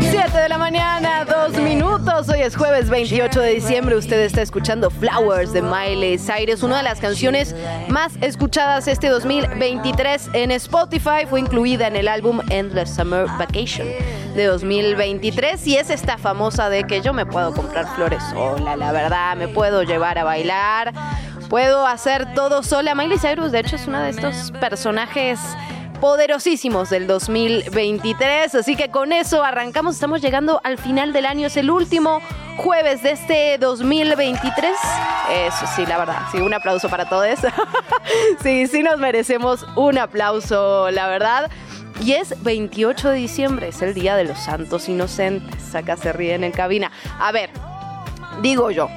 7 de la mañana, dos minutos. Hoy es jueves 28 de diciembre. Usted está escuchando Flowers de Miley Cyrus, una de las canciones más escuchadas este 2023 en Spotify. Fue incluida en el álbum Endless Summer Vacation de 2023 y es esta famosa de que yo me puedo comprar flores sola, la verdad, me puedo llevar a bailar, puedo hacer todo sola. Miley Cyrus, de hecho, es una de estos personajes poderosísimos del 2023. Así que con eso arrancamos. Estamos llegando al final del año. Es el último jueves de este 2023. Eso sí, la verdad. Sí, un aplauso para todos. sí, sí nos merecemos un aplauso, la verdad. Y es 28 de diciembre, es el Día de los Santos Inocentes. Acá se ríen en cabina. A ver, digo yo,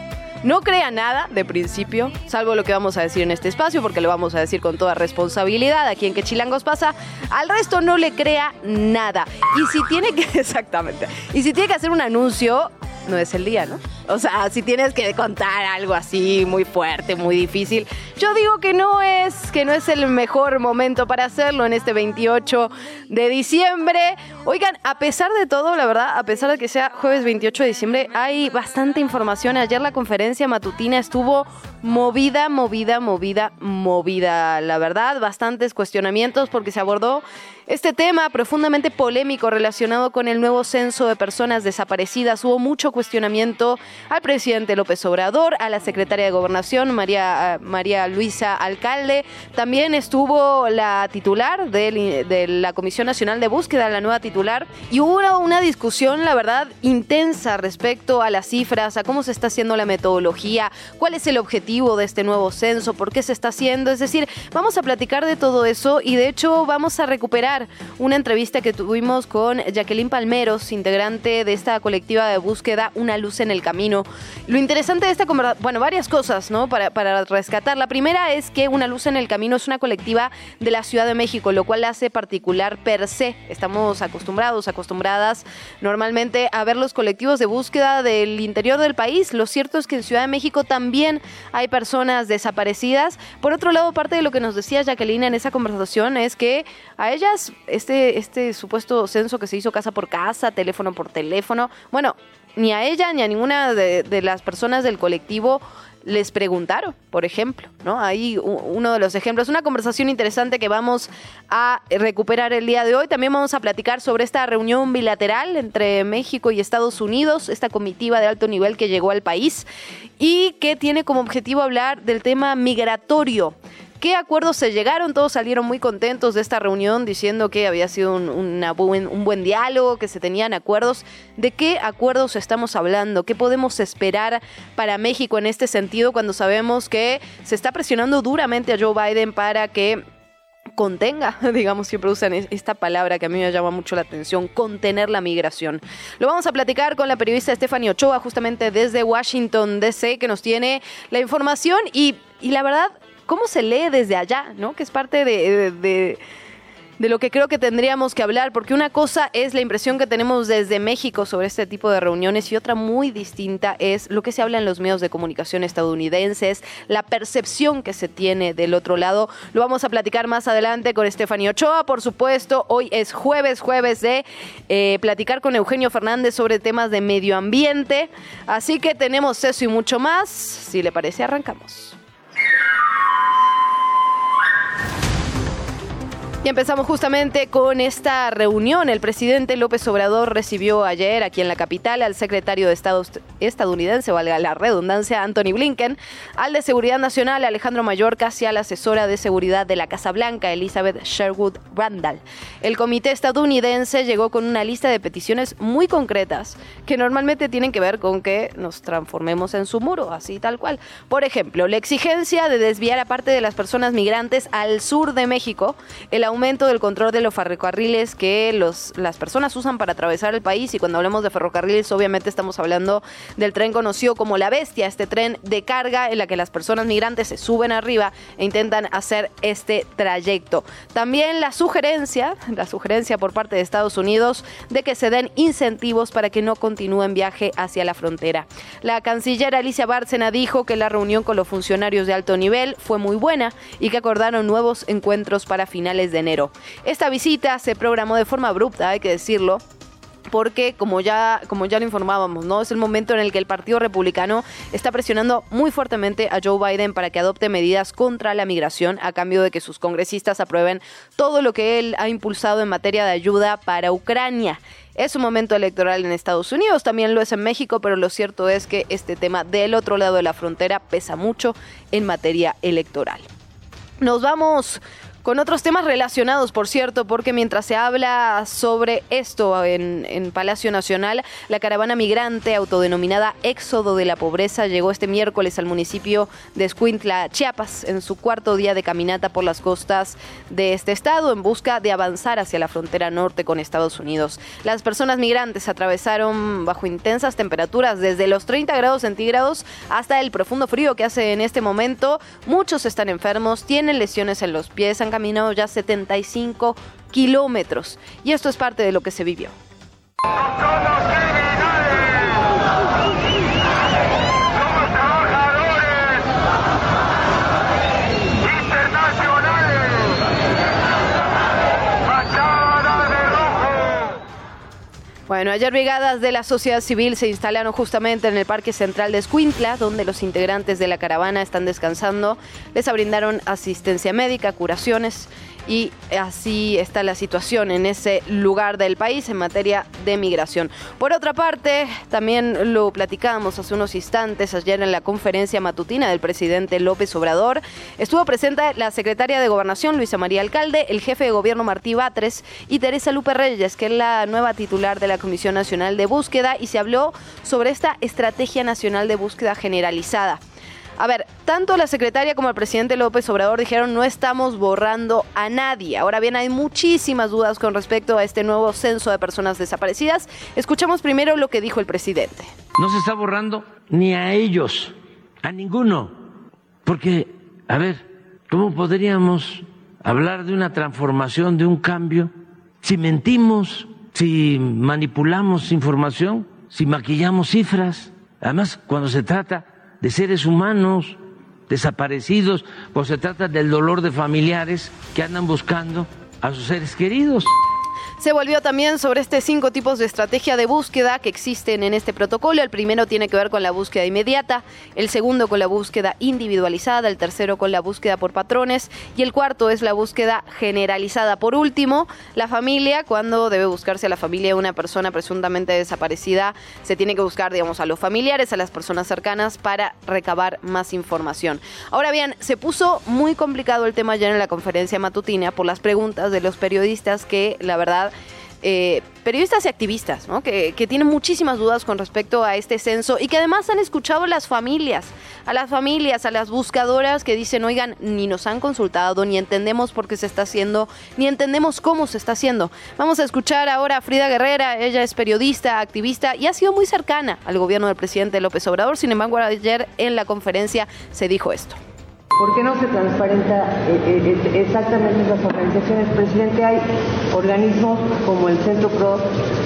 no crea nada de principio, salvo lo que vamos a decir en este espacio, porque lo vamos a decir con toda responsabilidad aquí en Que Chilangos pasa. Al resto no le crea nada. Y si tiene que, exactamente, y si tiene que hacer un anuncio, no es el día, ¿no? O sea, si tienes que contar algo así muy fuerte, muy difícil, yo digo que no es que no es el mejor momento para hacerlo en este 28 de diciembre. Oigan, a pesar de todo, la verdad, a pesar de que sea jueves 28 de diciembre, hay bastante información. Ayer la conferencia matutina estuvo movida, movida, movida, movida, la verdad, bastantes cuestionamientos porque se abordó este tema profundamente polémico relacionado con el nuevo censo de personas desaparecidas. Hubo mucho cuestionamiento al presidente López Obrador, a la secretaria de Gobernación, María, María Luisa Alcalde. También estuvo la titular de, de la Comisión Nacional de Búsqueda, la nueva titular. Y hubo una discusión, la verdad, intensa respecto a las cifras, a cómo se está haciendo la metodología, cuál es el objetivo de este nuevo censo, por qué se está haciendo. Es decir, vamos a platicar de todo eso y de hecho vamos a recuperar una entrevista que tuvimos con Jacqueline Palmeros, integrante de esta colectiva de búsqueda Una Luz en el Camino. Lo interesante de esta conversación, bueno, varias cosas, ¿no? Para, para rescatar. La primera es que Una Luz en el Camino es una colectiva de la Ciudad de México, lo cual hace particular per se. Estamos acostumbrados, acostumbradas normalmente a ver los colectivos de búsqueda del interior del país. Lo cierto es que en Ciudad de México también hay personas desaparecidas. Por otro lado, parte de lo que nos decía Jacqueline en esa conversación es que a ellas este, este supuesto censo que se hizo casa por casa, teléfono por teléfono, bueno, ni a ella ni a ninguna de, las personas del colectivo les preguntaron, por ejemplo, ¿no? Ahí uno de los ejemplos, una conversación interesante que vamos a recuperar el día de hoy. También vamos a platicar sobre esta reunión bilateral entre México y Estados Unidos, esta comitiva de alto nivel que llegó al país y que tiene como objetivo hablar del tema migratorio qué acuerdos se llegaron. Todos salieron muy contentos de esta reunión diciendo que había sido un, buen, diálogo, que se tenían acuerdos. ¿De qué acuerdos estamos hablando? ¿Qué podemos esperar para México en este sentido cuando sabemos que se está presionando duramente a Joe Biden para que contenga, digamos, siempre usan esta palabra que a mí me llama mucho la atención, contener la migración. Lo vamos a platicar con la periodista Stephanie Ochoa, justamente desde Washington, D.C., que nos tiene la información y la verdad, cómo se lee desde allá, ¿no? Que es parte de, de, lo que creo que tendríamos que hablar, porque una cosa es la impresión que tenemos desde México sobre este tipo de reuniones y otra muy distinta es lo que se habla en los medios de comunicación estadounidenses, la percepción que se tiene del otro lado. Lo vamos a platicar más adelante con Stephanie Ochoa, por supuesto. Hoy es jueves, jueves de eh, platicar con Eugenio Fernández sobre temas de medio ambiente. Así que tenemos eso y mucho más. Si le parece, arrancamos. Y empezamos justamente con esta reunión. El presidente López Obrador recibió ayer aquí en la capital al secretario de Estado estadounidense, valga la redundancia, Anthony Blinken, al de Seguridad Nacional, Alejandro Mayorkas, casi a la asesora de seguridad de la Casa Blanca, Elizabeth Sherwood Randall. El comité estadounidense llegó con una lista de peticiones muy concretas que normalmente tienen que ver con que nos transformemos en su muro, así tal cual. Por ejemplo, la exigencia de desviar a parte de las personas migrantes al sur de México, el aumento del control de los ferrocarriles que los, las personas usan para atravesar el país. Y cuando hablamos de ferrocarriles, obviamente estamos hablando del tren conocido como La Bestia, este tren de carga en la que las personas migrantes se suben arriba e intentan hacer este trayecto. También la sugerencia, la sugerencia por parte de Estados Unidos de que se den incentivos para que no continúen viaje hacia la frontera. La canciller Alicia Bárcena dijo que la reunión con los funcionarios de alto nivel fue muy buena y que acordaron nuevos encuentros para finales de Esta visita se programó de forma abrupta, hay que decirlo, porque como ya, como ya lo informábamos, ¿no? Es el momento en el que el Partido Republicano está presionando muy fuertemente a Joe Biden para que adopte medidas contra la migración a cambio de que sus congresistas aprueben todo lo que él ha impulsado en materia de ayuda para Ucrania. Es un momento electoral en Estados Unidos, también lo es en México, pero lo cierto es que este tema del otro lado de la frontera pesa mucho en materia electoral. Nos vamos con otros temas relacionados, por cierto, porque mientras se habla sobre esto en, Palacio Nacional, la caravana migrante autodenominada Éxodo de la Pobreza llegó este miércoles al municipio de Escuintla, Chiapas, en su cuarto día de caminata por las costas de este estado en busca de avanzar hacia la frontera norte con Estados Unidos. Las personas migrantes atravesaron bajo intensas temperaturas desde los 30 grados centígrados hasta el profundo frío que hace en este momento. Muchos están enfermos, tienen lesiones en los pies, han caminado ya 75 kilómetros. Y esto es parte de lo que se vivió. Bueno, ayer brigadas de la sociedad civil se instalaron justamente en el Parque Central de Escuintla, donde los integrantes de la caravana están descansando. Les brindaron asistencia médica, curaciones y así está la situación en ese lugar del país en materia de migración. Por otra parte, también lo platicábamos hace unos instantes ayer en la conferencia matutina del presidente López Obrador. Estuvo presente la secretaria de Gobernación Luisa María Alcalde, el jefe de gobierno Martí Batres y Teresa Lupe Reyes, que es la nueva titular de la Comisión Nacional de Búsqueda y se habló sobre esta estrategia nacional de búsqueda generalizada. A ver, tanto la secretaria como el presidente López Obrador dijeron no estamos borrando a nadie. Ahora bien, hay muchísimas dudas con respecto a este nuevo censo de personas desaparecidas. Escuchamos primero lo que dijo el presidente. No se está borrando ni a ellos, a ninguno. Porque, a ver, ¿cómo podríamos hablar de una transformación, de un cambio, si mentimos, si manipulamos información, si maquillamos cifras? Además, cuando se trata de seres humanos desaparecidos, pues se trata del dolor de familiares que andan buscando a sus seres queridos. Se volvió también sobre estos cinco tipos de estrategia de búsqueda que existen en este protocolo. El primero tiene que ver con la búsqueda inmediata, el segundo con la búsqueda individualizada, el tercero con la búsqueda por patrones y el cuarto es la búsqueda generalizada. Por último, la familia, cuando debe buscarse a la familia de una persona presuntamente desaparecida, se tiene que buscar, digamos, a los familiares, a las personas cercanas para recabar más información. Ahora bien, se puso muy complicado el tema ya en la conferencia matutina por las preguntas de los periodistas que, la verdad, eh, periodistas y activistas, que, tienen muchísimas dudas con respecto a este censo y que además han escuchado a las familias, a las familias, a las buscadoras que dicen, oigan, ni nos han consultado, ni entendemos por qué se está haciendo, ni entendemos cómo se está haciendo. Vamos a escuchar ahora a Frida Guerrera, ella es periodista, activista y ha sido muy cercana al gobierno del presidente López Obrador, sin embargo ayer en la conferencia se dijo esto. ¿Por qué no se transparenta eh, eh, eh, exactamente esas organizaciones? Presidente, hay organismos como el Centro PRO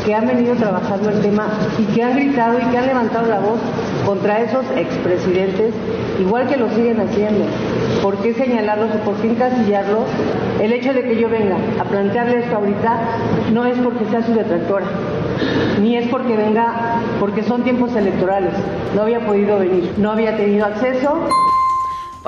que han venido trabajando el tema y que han gritado y que han levantado la voz contra esos expresidentes, igual que lo siguen haciendo. ¿Por qué señalarlos o por qué encasillarlos? El hecho de que yo venga a plantearle esto ahorita no es porque sea su detractora, ni es porque venga, porque son tiempos electorales. No había podido venir, no había tenido acceso.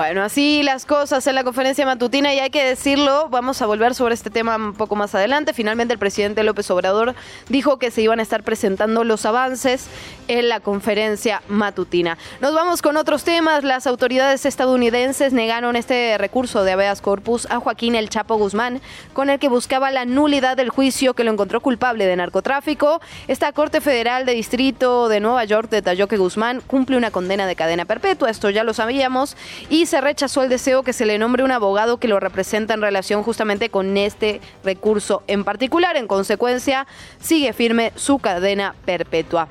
Bueno, así las cosas en la conferencia matutina y hay que decirlo, vamos a volver sobre este tema un poco más adelante. Finalmente el presidente López Obrador dijo que se iban a estar presentando los avances en la conferencia matutina. Nos vamos con otros temas. Las autoridades estadounidenses negaron este recurso de habeas corpus a Joaquín El Chapo Guzmán, con el que buscaba la nulidad del juicio que lo encontró culpable de narcotráfico. Esta Corte Federal de Distrito de Nueva York detalló que Guzmán cumple una condena de cadena perpetua, esto ya lo sabíamos, y se rechazó el deseo que se le nombre un abogado que lo representa en relación justamente con este recurso en particular. En consecuencia, sigue firme su cadena perpetua.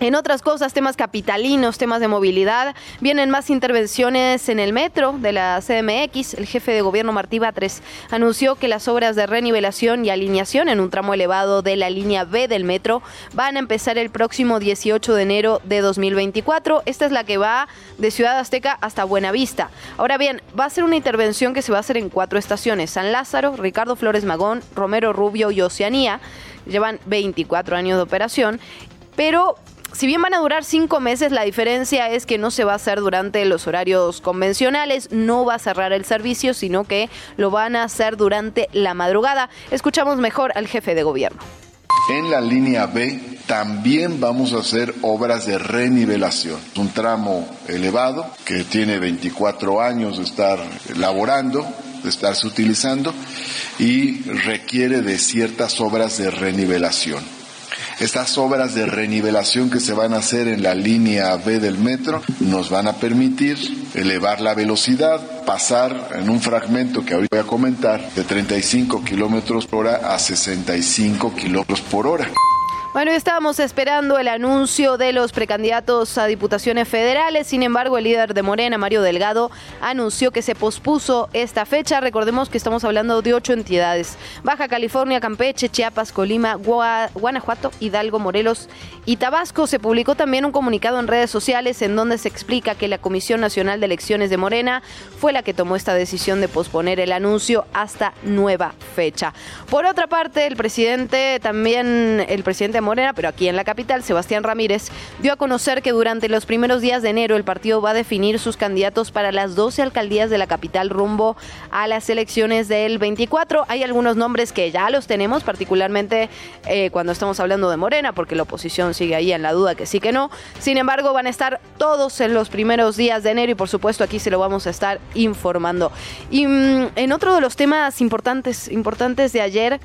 En otras cosas, temas capitalinos, temas de movilidad, vienen más intervenciones en el metro de la CMX. El jefe de gobierno Martí Batres anunció que las obras de renivelación y alineación en un tramo elevado de la línea B del metro van a empezar el próximo 18 de enero de 2024. Esta es la que va de Ciudad Azteca hasta Buenavista. Ahora bien, va a ser una intervención que se va a hacer en cuatro estaciones: San Lázaro, Ricardo Flores Magón, Romero Rubio y Oceanía. Llevan 24 años de operación pero si bien van a durar cinco meses, la diferencia es que no se va a hacer durante los horarios convencionales, no va a cerrar el servicio, sino que lo van a hacer durante la madrugada. Escuchamos mejor al jefe de gobierno. En la línea B también vamos a hacer obras de renivelación. Un tramo elevado que tiene 24 años de estar laborando, de estarse utilizando y requiere de ciertas obras de renivelación. Estas obras de renivelación que se van a hacer en la línea B del metro nos van a permitir elevar la velocidad, pasar en un fragmento que ahorita voy a comentar de 35 kilómetros por hora a 65 kilómetros por hora. Bueno, estábamos esperando el anuncio de los precandidatos a diputaciones federales. Sin embargo, el líder de Morena, Mario Delgado, anunció que se pospuso esta fecha. Recordemos que estamos hablando de ocho entidades. Baja California, Campeche, Chiapas, Colima, Guanajuato, Hidalgo, Morelos y Tabasco. Se publicó también un comunicado en redes sociales en donde se explica que la Comisión Nacional de Elecciones de Morena fue la que tomó esta decisión de posponer el anuncio hasta nueva fecha. Por otra parte, el presidente, también el presidente Morena, pero aquí en la capital, Sebastián Ramírez, dio a conocer que durante los primeros días de enero el partido va a definir sus candidatos para las 12 alcaldías de la capital rumbo a las elecciones del 24. Hay algunos nombres que ya los tenemos, particularmente eh, cuando estamos hablando de Morena, porque la oposición sigue ahí en la duda que sí que no. Sin embargo, van a estar todos en los primeros días de enero y por supuesto aquí se lo vamos a estar informando. Y mm, en otro de los temas importantes, importantes de ayer,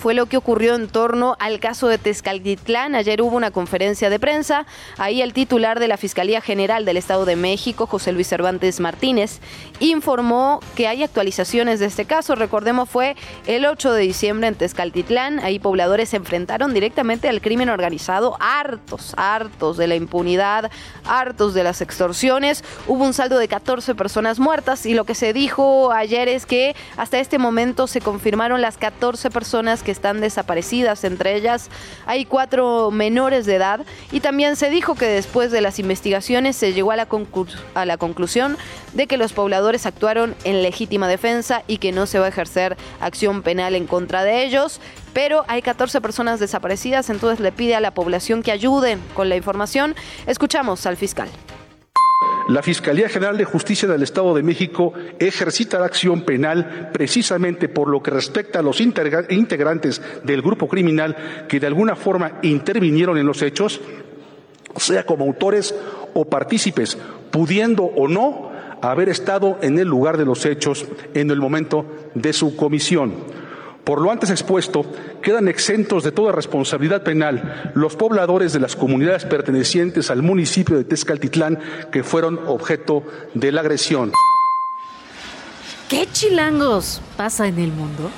fue lo que ocurrió en torno al caso de Tezcaltitlán. Ayer hubo una conferencia de prensa. Ahí el titular de la Fiscalía General del Estado de México, José Luis Cervantes Martínez, informó que hay actualizaciones de este caso. Recordemos, fue el 8 de diciembre en Tezcaltitlán. Ahí pobladores se enfrentaron directamente al crimen organizado, hartos, hartos de la impunidad, hartos de las extorsiones. Hubo un saldo de 14 personas muertas y lo que se dijo ayer es que hasta este momento se confirmaron las 14 personas que están desaparecidas, entre ellas hay cuatro menores de edad y también se dijo que después de las investigaciones se llegó a la, a la conclusión de que los pobladores actuaron en legítima defensa y que no se va a ejercer acción penal en contra de ellos pero hay 14 personas desaparecidas, entonces le pide a la población que ayuden con la información. Escuchamos al fiscal. La Fiscalía General de Justicia del Estado de México ejercita la acción penal precisamente por lo que respecta a los integrantes del grupo criminal que de alguna forma intervinieron en los hechos, sea como autores o partícipes, pudiendo o no haber estado en el lugar de los hechos en el momento de su comisión. Por lo antes expuesto, quedan exentos de toda responsabilidad penal los pobladores de las comunidades pertenecientes al municipio de Tezcaltitlán que fueron objeto de la agresión. ¿Qué chilangos pasa en el mundo?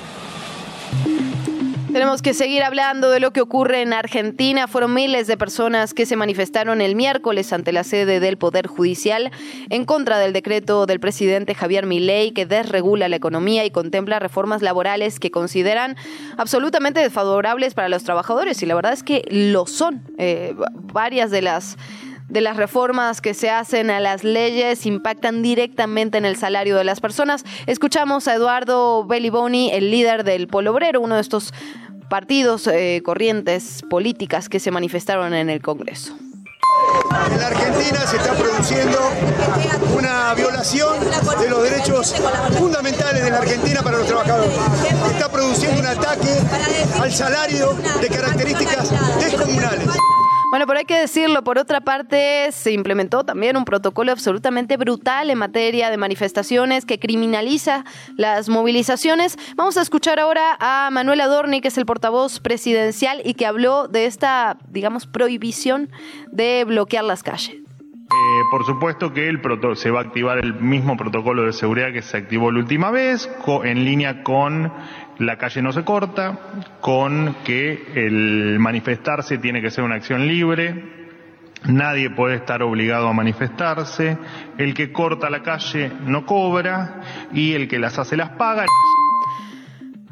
Tenemos que seguir hablando de lo que ocurre en Argentina. Fueron miles de personas que se manifestaron el miércoles ante la sede del Poder Judicial en contra del decreto del presidente Javier Milei que desregula la economía y contempla reformas laborales que consideran absolutamente desfavorables para los trabajadores. Y la verdad es que lo son. Eh, varias de las de las reformas que se hacen a las leyes impactan directamente en el salario de las personas. Escuchamos a Eduardo Belliboni, el líder del Polo Obrero, uno de estos partidos, eh, corrientes políticas que se manifestaron en el Congreso. En la Argentina se está produciendo una violación de los derechos fundamentales de la Argentina para los trabajadores. Se está produciendo un ataque al salario de características descomunales. Bueno, pero hay que decirlo, por otra parte, se implementó también un protocolo absolutamente brutal en materia de manifestaciones que criminaliza las movilizaciones. Vamos a escuchar ahora a Manuel Adorni, que es el portavoz presidencial y que habló de esta, digamos, prohibición de bloquear las calles. por supuesto que el se va a activar el mismo protocolo de seguridad que se activó la última vez, en línea con la calle no se corta, con que el manifestarse tiene que ser una acción libre, Nadie puede estar obligado a manifestarse, el que corta la calle no cobra y el que las hace las paga.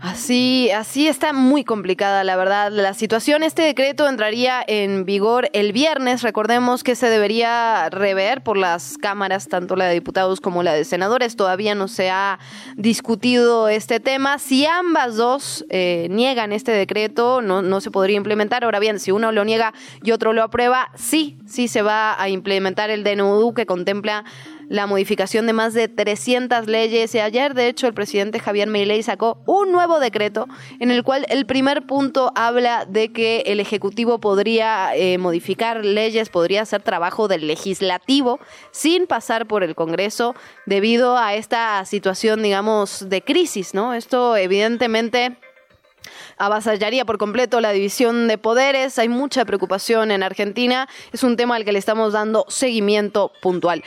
Así, así está muy complicada, la verdad, la situación. Este decreto entraría en vigor el viernes. Recordemos que se debería rever por las cámaras, tanto la de diputados como la de senadores. Todavía no se ha discutido este tema. Si ambas dos eh, niegan este decreto, no, no se podría implementar. Ahora bien, si uno lo niega y otro lo aprueba, sí, sí se va a implementar el DNU que contempla la modificación de más de 300 leyes y ayer de hecho el presidente Javier Milei sacó un nuevo decreto en el cual el primer punto habla de que el Ejecutivo podría eh, modificar leyes, podría hacer trabajo del legislativo sin pasar por el Congreso debido a esta situación, digamos, de crisis, ¿no? Esto evidentemente avasallaría por completo la división de poderes. Hay mucha preocupación en Argentina. Es un tema al que le estamos dando seguimiento puntual.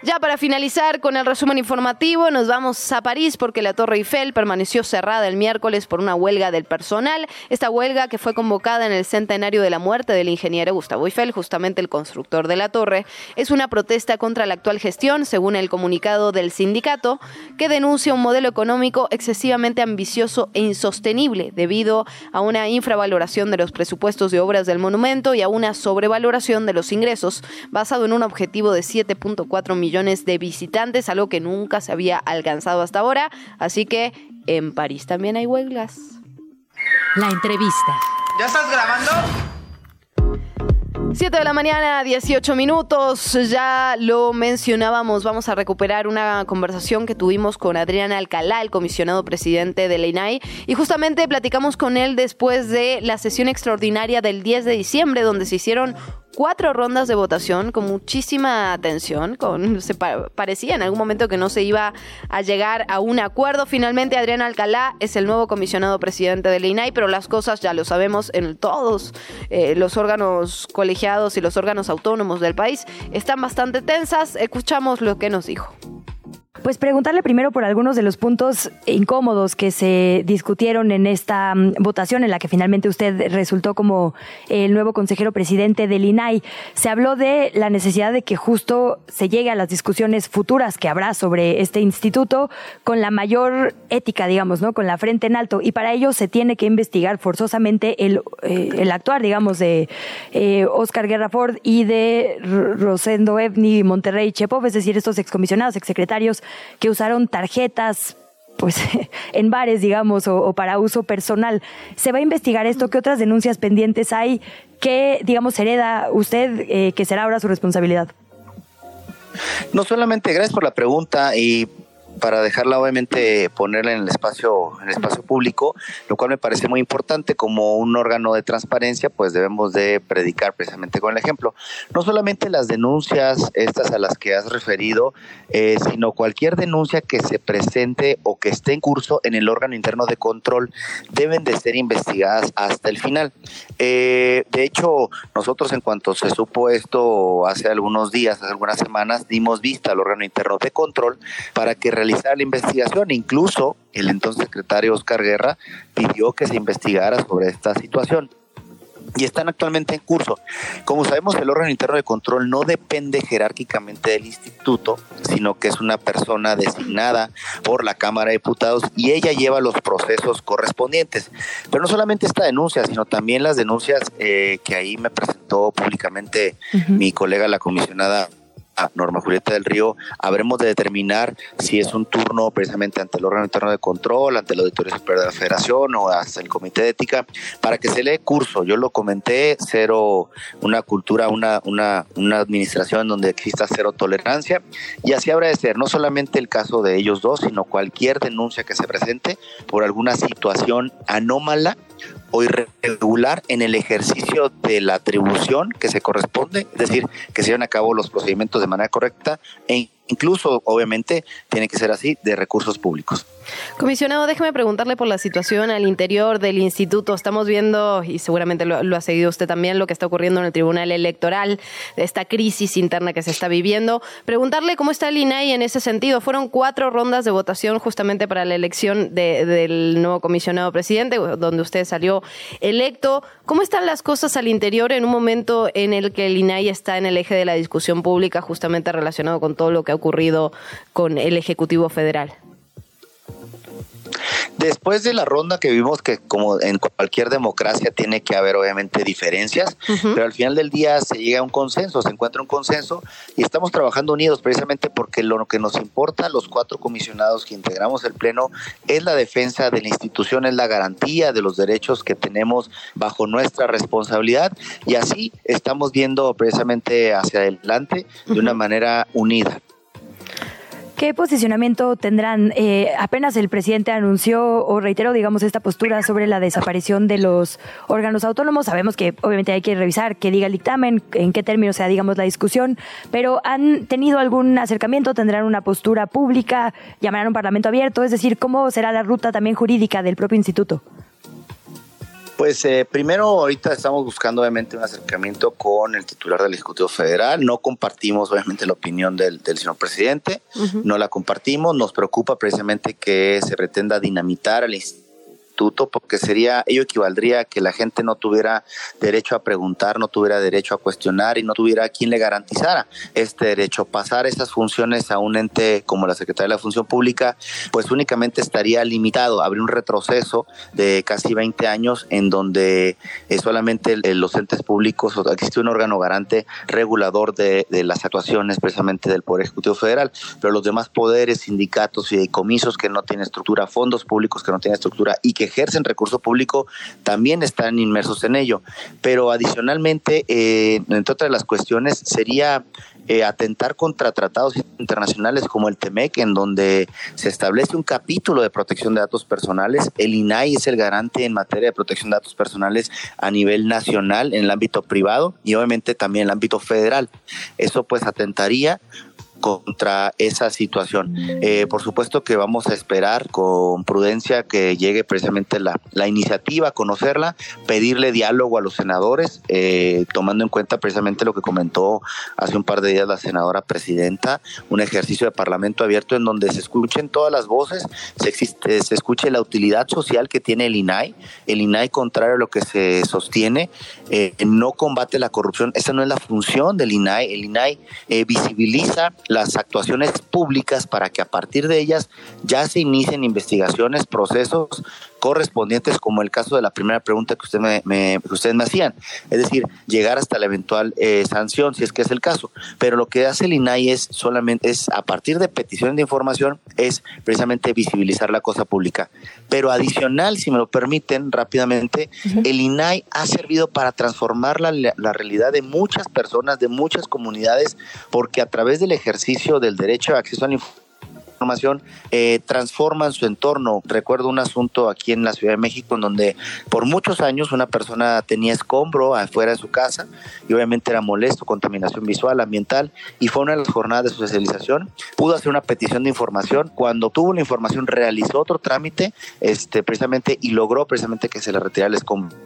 Ya para finalizar con el resumen informativo, nos vamos a París porque la Torre Eiffel permaneció cerrada el miércoles por una huelga del personal. Esta huelga que fue convocada en el centenario de la muerte del ingeniero Gustavo Eiffel, justamente el constructor de la torre, es una protesta contra la actual gestión, según el comunicado del sindicato, que denuncia un modelo económico excesivamente ambicioso e insostenible debido a una infravaloración de los presupuestos de obras del monumento y a una sobrevaloración de los ingresos, basado en un objetivo de 7.4 millones millones de visitantes, algo que nunca se había alcanzado hasta ahora. Así que en París también hay huelgas. La entrevista. ¿Ya estás grabando? 7 de la mañana, 18 minutos, ya lo mencionábamos, vamos a recuperar una conversación que tuvimos con Adrián Alcalá, el comisionado presidente de la INAI, y justamente platicamos con él después de la sesión extraordinaria del 10 de diciembre, donde se hicieron cuatro rondas de votación con muchísima atención, con parecía en algún momento que no se iba a llegar a un acuerdo. Finalmente Adrián Alcalá es el nuevo comisionado presidente del INAI, pero las cosas ya lo sabemos en todos eh, los órganos colegiados y los órganos autónomos del país están bastante tensas. Escuchamos lo que nos dijo. Pues preguntarle primero por algunos de los puntos incómodos que se discutieron en esta mm, votación en la que finalmente usted resultó como el nuevo consejero presidente del INAI. Se habló de la necesidad de que justo se llegue a las discusiones futuras que habrá sobre este instituto con la mayor ética, digamos, ¿no? Con la frente en alto. Y para ello se tiene que investigar forzosamente el, eh, el actuar, digamos, de eh, Oscar Guerra Ford y de Rosendo Evni Monterrey Chepov, es decir, estos excomisionados, exsecretarios que usaron tarjetas pues en bares, digamos, o, para uso personal. ¿Se va a investigar esto? ¿Qué otras denuncias pendientes hay? ¿Qué, digamos, hereda usted eh, que será ahora su responsabilidad? No solamente, gracias por la pregunta y para dejarla obviamente ponerla en el espacio en el espacio público, lo cual me parece muy importante como un órgano de transparencia, pues debemos de predicar precisamente con el ejemplo. No solamente las denuncias estas a las que has referido, eh, sino cualquier denuncia que se presente o que esté en curso en el órgano interno de control deben de ser investigadas hasta el final. Eh, de hecho, nosotros en cuanto se supo esto hace algunos días, hace algunas semanas, dimos vista al órgano interno de control para que realizar la investigación. Incluso el entonces secretario Oscar Guerra pidió que se investigara sobre esta situación y están actualmente en curso. Como sabemos, el órgano interno de control no depende jerárquicamente del instituto, sino que es una persona designada por la Cámara de Diputados y ella lleva los procesos correspondientes. Pero no solamente esta denuncia, sino también las denuncias eh, que ahí me presentó públicamente mi colega, la comisionada Norma Julieta del Río, habremos de determinar si es un turno precisamente ante el órgano interno de control, ante la Auditoría Superior de la Federación o hasta el Comité de Ética, para que se lee curso. Yo lo comenté, cero, una cultura, una, una, una administración donde exista cero tolerancia, y así habrá de ser, no solamente el caso de ellos dos, sino cualquier denuncia que se presente por alguna situación anómala o irregular en el ejercicio de la atribución que se corresponde, es decir, que se lleven a cabo los procedimientos de manera correcta e incluso obviamente tiene que ser así, de recursos públicos. Comisionado, déjeme preguntarle por la situación al interior del instituto. Estamos viendo, y seguramente lo, ha seguido usted también, lo que está ocurriendo en el Tribunal Electoral, esta crisis interna que se está viviendo. Preguntarle cómo está el INAI en ese sentido. Fueron cuatro rondas de votación justamente para la elección del nuevo comisionado presidente, donde usted salió electo. ¿Cómo están las cosas al interior en un momento en el que el INAI está en el eje de la discusión pública, justamente relacionado con todo lo que ha ocurrido con el Ejecutivo Federal? Después de la ronda que vimos que como en cualquier democracia tiene que haber obviamente diferencias, pero al final del día se llega a un consenso, se encuentra un consenso y estamos trabajando unidos precisamente porque lo que nos importa a los cuatro comisionados que integramos el Pleno es la defensa de la institución, es la garantía de los derechos que tenemos bajo nuestra responsabilidad y así estamos viendo precisamente hacia adelante de una manera unida. ¿Qué posicionamiento tendrán? Eh, apenas el presidente anunció o reiteró, digamos, esta postura sobre la desaparición de los órganos autónomos. Sabemos que obviamente hay que revisar qué diga el dictamen, en qué términos sea, digamos, la discusión, pero ¿han tenido algún acercamiento? ¿Tendrán una postura pública? ¿Llamarán un parlamento abierto? Es decir, ¿cómo será la ruta también jurídica del propio instituto? Pues eh, primero ahorita estamos buscando obviamente un acercamiento con el titular del Ejecutivo Federal. No compartimos obviamente la opinión del, señor presidente, no la compartimos. Nos preocupa precisamente que se pretenda dinamitar al instituto porque sería, ello equivaldría a que la gente no tuviera derecho a preguntar, no tuviera derecho a cuestionar y no tuviera quien le garantizara este derecho. Pasar esas funciones a un ente como la Secretaría de la Función Pública, pues únicamente estaría limitado, habría un retroceso de casi 20 años en donde eh, solamente los entes públicos, existe un órgano garante regulador de las actuaciones precisamente del Poder Ejecutivo Federal, pero los demás poderes, sindicatos y comisos que no tienen estructura, fondos públicos que no tienen estructura y que ejercen recurso público también están inmersos en ello. Pero adicionalmente, eh, entre otras las cuestiones, sería eh, atentar contra tratados internacionales como el TEMEC, en donde se establece un capítulo de protección de datos personales. El INAI es el garante en materia de protección de datos personales a nivel nacional, en el ámbito privado y obviamente también en el ámbito federal. Eso pues atentaría contra esa situación. Eh, por supuesto que vamos a esperar con prudencia que llegue precisamente la, la iniciativa, conocerla, pedirle diálogo a los senadores, eh, tomando en cuenta precisamente lo que comentó hace un par de días la senadora presidenta, un ejercicio de parlamento abierto en donde se escuchen todas las voces, se, existe, se escuche la utilidad social que tiene el INAI. El INAI, contrario a lo que se sostiene, eh, no combate la corrupción. Esa no es la función del INAI. El INAI visibiliza las actuaciones públicas para que a partir de ellas ya se inicien investigaciones, procesos correspondientes, como el caso de la primera pregunta que, usted me, ustedes me hacían, es decir, llegar hasta la eventual eh, sanción, si es que es el caso. Pero lo que hace el INAI es solamente, es a partir de peticiones de información, es precisamente visibilizar la cosa pública. Pero adicional, si me lo permiten rápidamente, el INAI ha servido para transformar la, la realidad de muchas personas, de muchas comunidades, porque a través del ejercicio del derecho a acceso a la información eh, transforman su entorno. Recuerdo un asunto aquí en la Ciudad de México en donde por muchos años una persona tenía escombro afuera de su casa y obviamente era molesto, contaminación visual, ambiental y fue una de las jornadas de socialización. Pudo hacer una petición de información. Cuando tuvo la información realizó otro trámite este, precisamente y logró precisamente que se le retirara el escombro.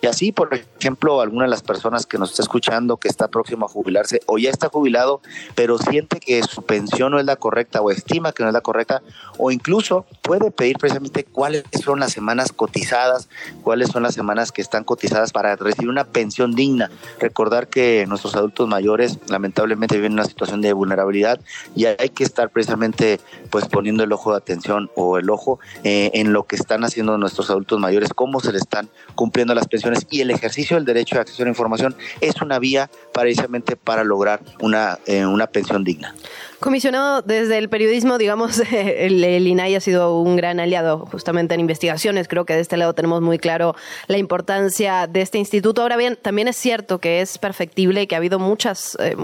Y así, por ejemplo, alguna de las personas que nos está escuchando que está próximo a jubilarse o ya está jubilado, pero siente que su pensión no es la correcta o estima que no es la correcta, o incluso puede pedir precisamente cuáles son las semanas cotizadas, cuáles son las semanas que están cotizadas para recibir una pensión digna. Recordar que nuestros adultos mayores lamentablemente viven en una situación de vulnerabilidad y hay que estar precisamente pues poniendo el ojo de atención o el ojo eh, en lo que están haciendo nuestros adultos mayores, cómo se le están cumpliendo las pensiones y el ejercicio del derecho de acceso a la información es una vía precisamente para lograr una, eh, una pensión digna. Comisionado, desde el periodismo, digamos, el, INAI ha sido un gran aliado justamente en investigaciones. Creo que de este lado tenemos muy claro la importancia de este instituto. Ahora bien, también es cierto que es perfectible y que ha habido muchas, eh,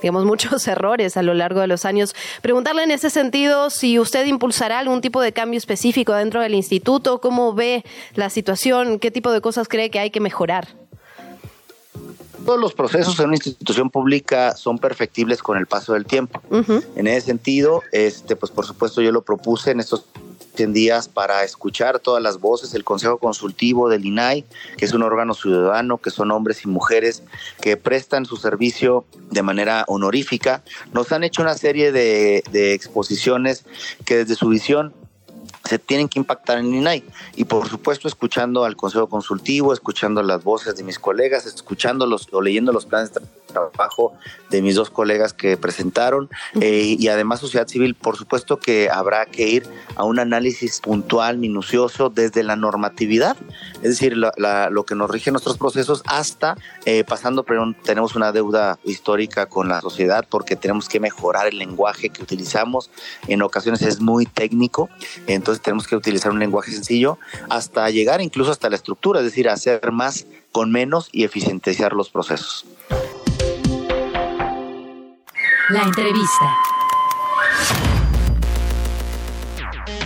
digamos, muchos errores a lo largo de los años. Preguntarle en ese sentido si usted impulsará algún tipo de cambio específico dentro del instituto, cómo ve la situación, qué tipo de cosas cree que hay que mejorar. Todos los procesos en una institución pública son perfectibles con el paso del tiempo. En ese sentido, este, pues por supuesto yo lo propuse en estos 100 días para escuchar todas las voces, el Consejo Consultivo del INAI, que es un órgano ciudadano, que son hombres y mujeres que prestan su servicio de manera honorífica. Nos han hecho una serie de, de exposiciones que desde su visión se tienen que impactar en INAI. Y por supuesto, escuchando al Consejo Consultivo, escuchando las voces de mis colegas, escuchándolos o leyendo los planes de trabajo de mis dos colegas que presentaron. Eh, y además, sociedad civil, por supuesto que habrá que ir a un análisis puntual, minucioso, desde la normatividad, es decir, lo que nos rige nuestros procesos, hasta eh, pasando, pero tenemos una deuda histórica con la sociedad porque tenemos que mejorar el lenguaje que utilizamos. En ocasiones es muy técnico, entonces tenemos que utilizar un lenguaje sencillo hasta llegar incluso hasta la estructura, es decir, hacer más con menos y eficientizar los procesos. La entrevista.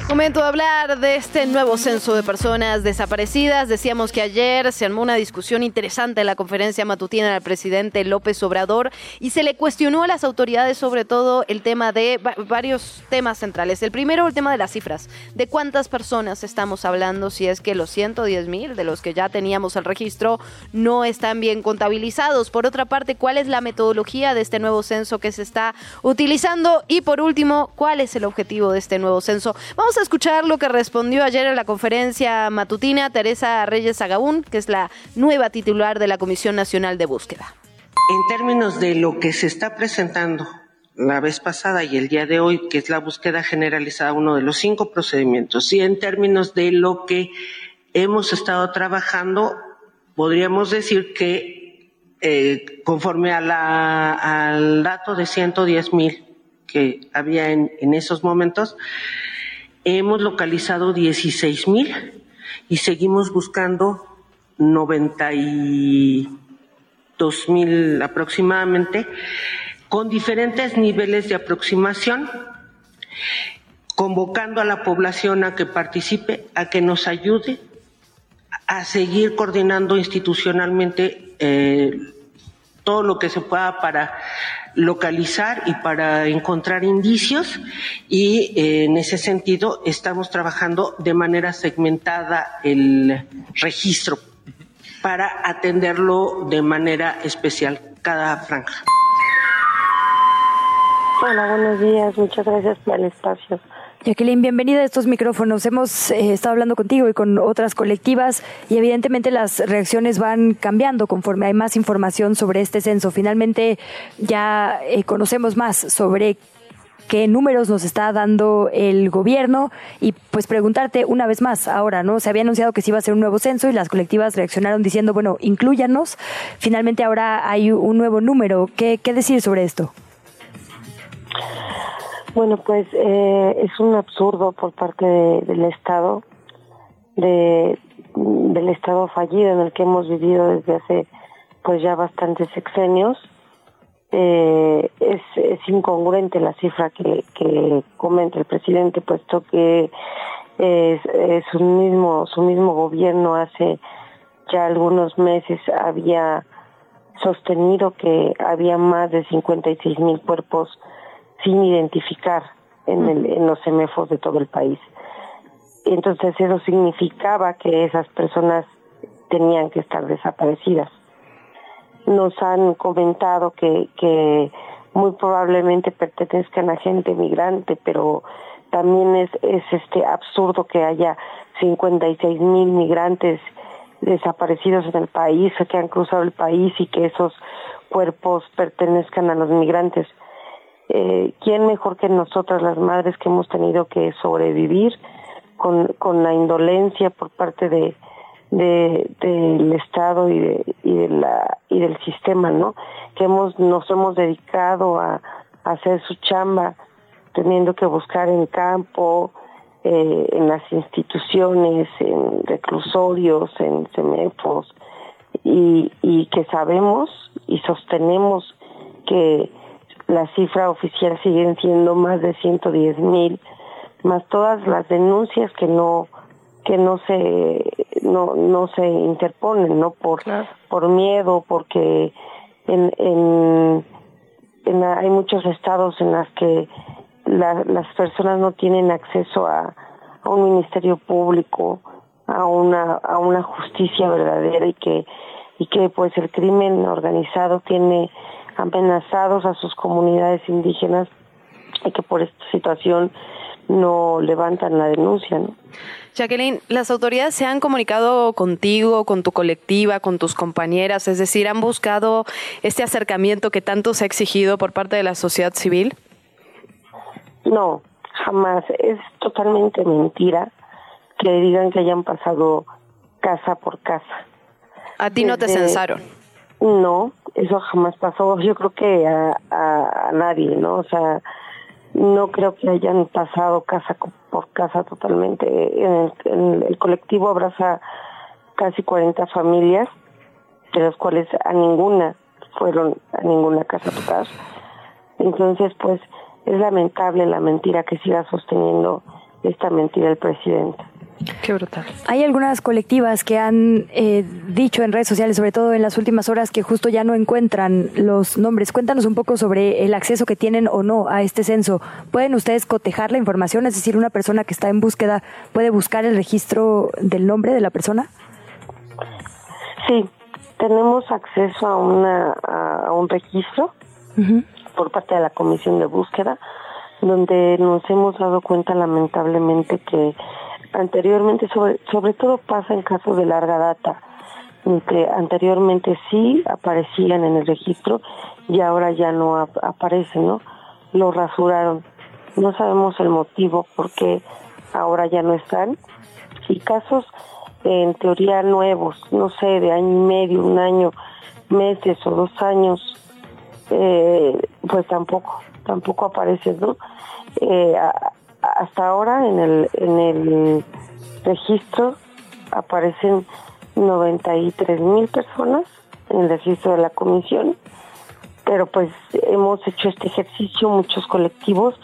Momento de hablar de este nuevo censo de personas desaparecidas. Decíamos que ayer se armó una discusión interesante en la conferencia matutina del presidente López Obrador y se le cuestionó a las autoridades sobre todo el tema de varios temas centrales. El primero, el tema de las cifras. ¿De cuántas personas estamos hablando si es que los 110 mil de los que ya teníamos el registro no están bien contabilizados? Por otra parte, ¿cuál es la metodología de este nuevo censo que se está utilizando? Y por último, ¿cuál es el objetivo de este nuevo censo? Vamos a escuchar lo que respondió ayer en la conferencia matutina Teresa Reyes Agabún, que es la nueva titular de la Comisión Nacional de Búsqueda. En términos de lo que se está presentando la vez pasada y el día de hoy, que es la búsqueda generalizada, uno de los cinco procedimientos, y en términos de lo que hemos estado trabajando, podríamos decir que eh, conforme a la, al dato de 110 mil que había en, en esos momentos, Hemos localizado 16 mil y seguimos buscando 92 mil aproximadamente, con diferentes niveles de aproximación, convocando a la población a que participe, a que nos ayude a seguir coordinando institucionalmente eh, todo lo que se pueda para localizar y para encontrar indicios y eh, en ese sentido estamos trabajando de manera segmentada el registro para atenderlo de manera especial cada franja. Hola, buenos días. Muchas gracias por espacio. Jacqueline, bienvenida a estos micrófonos. Hemos eh, estado hablando contigo y con otras colectivas y evidentemente las reacciones van cambiando conforme hay más información sobre este censo. Finalmente ya eh, conocemos más sobre qué números nos está dando el gobierno y pues preguntarte una vez más ahora, ¿no? Se había anunciado que se iba a hacer un nuevo censo y las colectivas reaccionaron diciendo, bueno, incluyanos. Finalmente ahora hay un nuevo número. ¿Qué, qué decir sobre esto? Bueno, pues eh, es un absurdo por parte del Estado, de, del Estado fallido en el que hemos vivido desde hace pues ya bastantes sexenios. Eh, es, es incongruente la cifra que, comenta el presidente, puesto que su mismo su mismo gobierno hace ya algunos meses había sostenido que había más de 56 mil cuerpos sin identificar en, el, en los semefos de todo el país. Entonces eso significaba que esas personas tenían que estar desaparecidas. Nos han comentado que, que muy probablemente pertenezcan a gente migrante, pero también es, es este absurdo que haya 56 mil migrantes desaparecidos en el país, que han cruzado el país y que esos cuerpos pertenezcan a los migrantes eh, ¿quién mejor que nosotras las madres que hemos tenido que sobrevivir con, con la indolencia por parte de, de del Estado y de, y de la y del sistema, ¿no? Que hemos nos hemos dedicado a, hacer su chamba, teniendo que buscar en campo, eh, en las instituciones, en reclusorios, en CEMEFOS, y, y que sabemos y sostenemos que la cifra oficial siguen siendo más de 110 mil, más todas las denuncias que no que no se no no se interponen no por por miedo porque en, en, en hay muchos estados en las que las personas no tienen acceso a, a un ministerio público a una a una justicia verdadera y que y que pues el crimen organizado tiene amenazados a sus comunidades indígenas y que por esta situación no levantan la denuncia. ¿no? Jacqueline, ¿las autoridades se han comunicado contigo, con tu colectiva, con tus compañeras? Es decir, ¿han buscado este acercamiento que tanto se ha exigido por parte de la sociedad civil? No, jamás. Es totalmente mentira que digan que hayan pasado casa por casa. ¿A ti no te censaron? No, eso jamás pasó. Yo creo que a, a nadie, ¿no? O sea, no creo que hayan pasado casa por casa totalmente. En el, el colectivo abraza casi 40 familias, de las cuales a ninguna fueron a ninguna casa tocar. Entonces, pues es lamentable la mentira que siga sosteniendo esta mentira el presidente. Qué brutal. Hay algunas colectivas que han eh, dicho en redes sociales, sobre todo en las últimas horas, que justo ya no encuentran los nombres. Cuéntanos un poco sobre el acceso que tienen o no a este censo. ¿Pueden ustedes cotejar la información? Es decir, una persona que está en búsqueda puede buscar el registro del nombre de la persona. Sí, tenemos acceso a, una, a, un registro por parte de la Comisión de Búsqueda, donde nos hemos dado cuenta lamentablemente que anteriormente, sobre, sobre todo pasa en casos de larga data, que anteriormente sí aparecían en el registro y ahora ya no aparecen, ¿no? Lo rasuraron. No sabemos el motivo por qué ahora ya no están. Y casos en teoría nuevos, no sé, de año y medio, un año, meses o dos años, eh, pues tampoco, tampoco aparecen, ¿no? Eh, hasta ahora en el, en el registro aparecen 93 mil personas en el registro de la comisión, pero pues hemos hecho este ejercicio, muchos colectivos,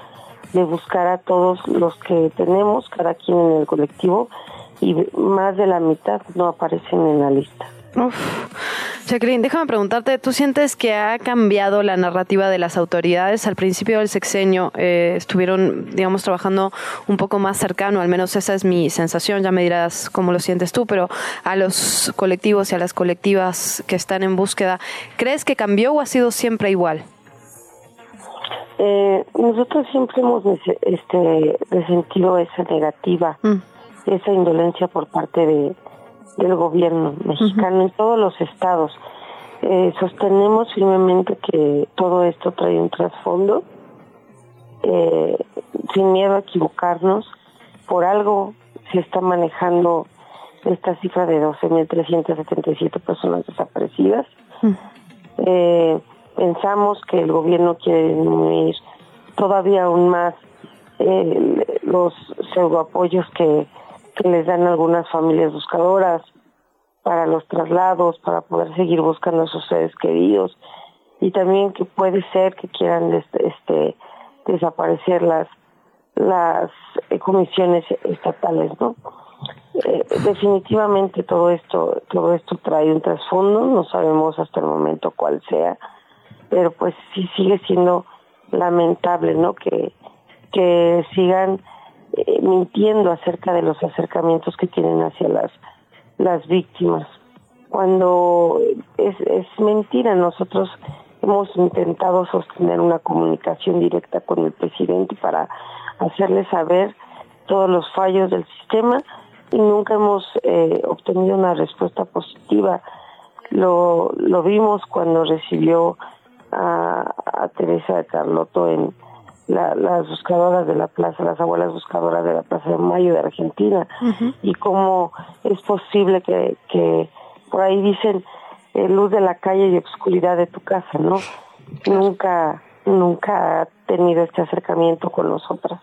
de buscar a todos los que tenemos, cada quien en el colectivo, y más de la mitad no aparecen en la lista. Jacqueline, déjame preguntarte, ¿tú sientes que ha cambiado la narrativa de las autoridades? Al principio del sexenio eh, estuvieron, digamos, trabajando un poco más cercano, al menos esa es mi sensación, ya me dirás cómo lo sientes tú, pero a los colectivos y a las colectivas que están en búsqueda, ¿crees que cambió o ha sido siempre igual? Eh, nosotros siempre hemos este, resentido esa negativa, mm. esa indolencia por parte de del gobierno mexicano en todos los estados. Eh, sostenemos firmemente que todo esto trae un trasfondo, eh, sin miedo a equivocarnos, por algo se está manejando esta cifra de 12.377 personas desaparecidas. Eh, pensamos que el gobierno quiere disminuir todavía aún más los pseudoapoyos que que les dan algunas familias buscadoras para los traslados, para poder seguir buscando a sus seres queridos y también que puede ser que quieran este, este desaparecer las las comisiones estatales, ¿no? Eh, definitivamente todo esto todo esto trae un trasfondo, no sabemos hasta el momento cuál sea, pero pues sí sigue siendo lamentable, ¿no? Que que sigan eh, mintiendo acerca de los acercamientos que tienen hacia las, las víctimas. Cuando es, es mentira, nosotros hemos intentado sostener una comunicación directa con el presidente para hacerle saber todos los fallos del sistema y nunca hemos eh, obtenido una respuesta positiva. Lo, lo vimos cuando recibió a, Teresa de Carlotto en, las buscadoras de la plaza, las abuelas buscadoras de la Plaza de Mayo de Argentina, y cómo es posible que, que por ahí dicen eh, luz de la calle y obscuridad de tu casa, ¿no? Nunca, nunca ha tenido este acercamiento con nosotras.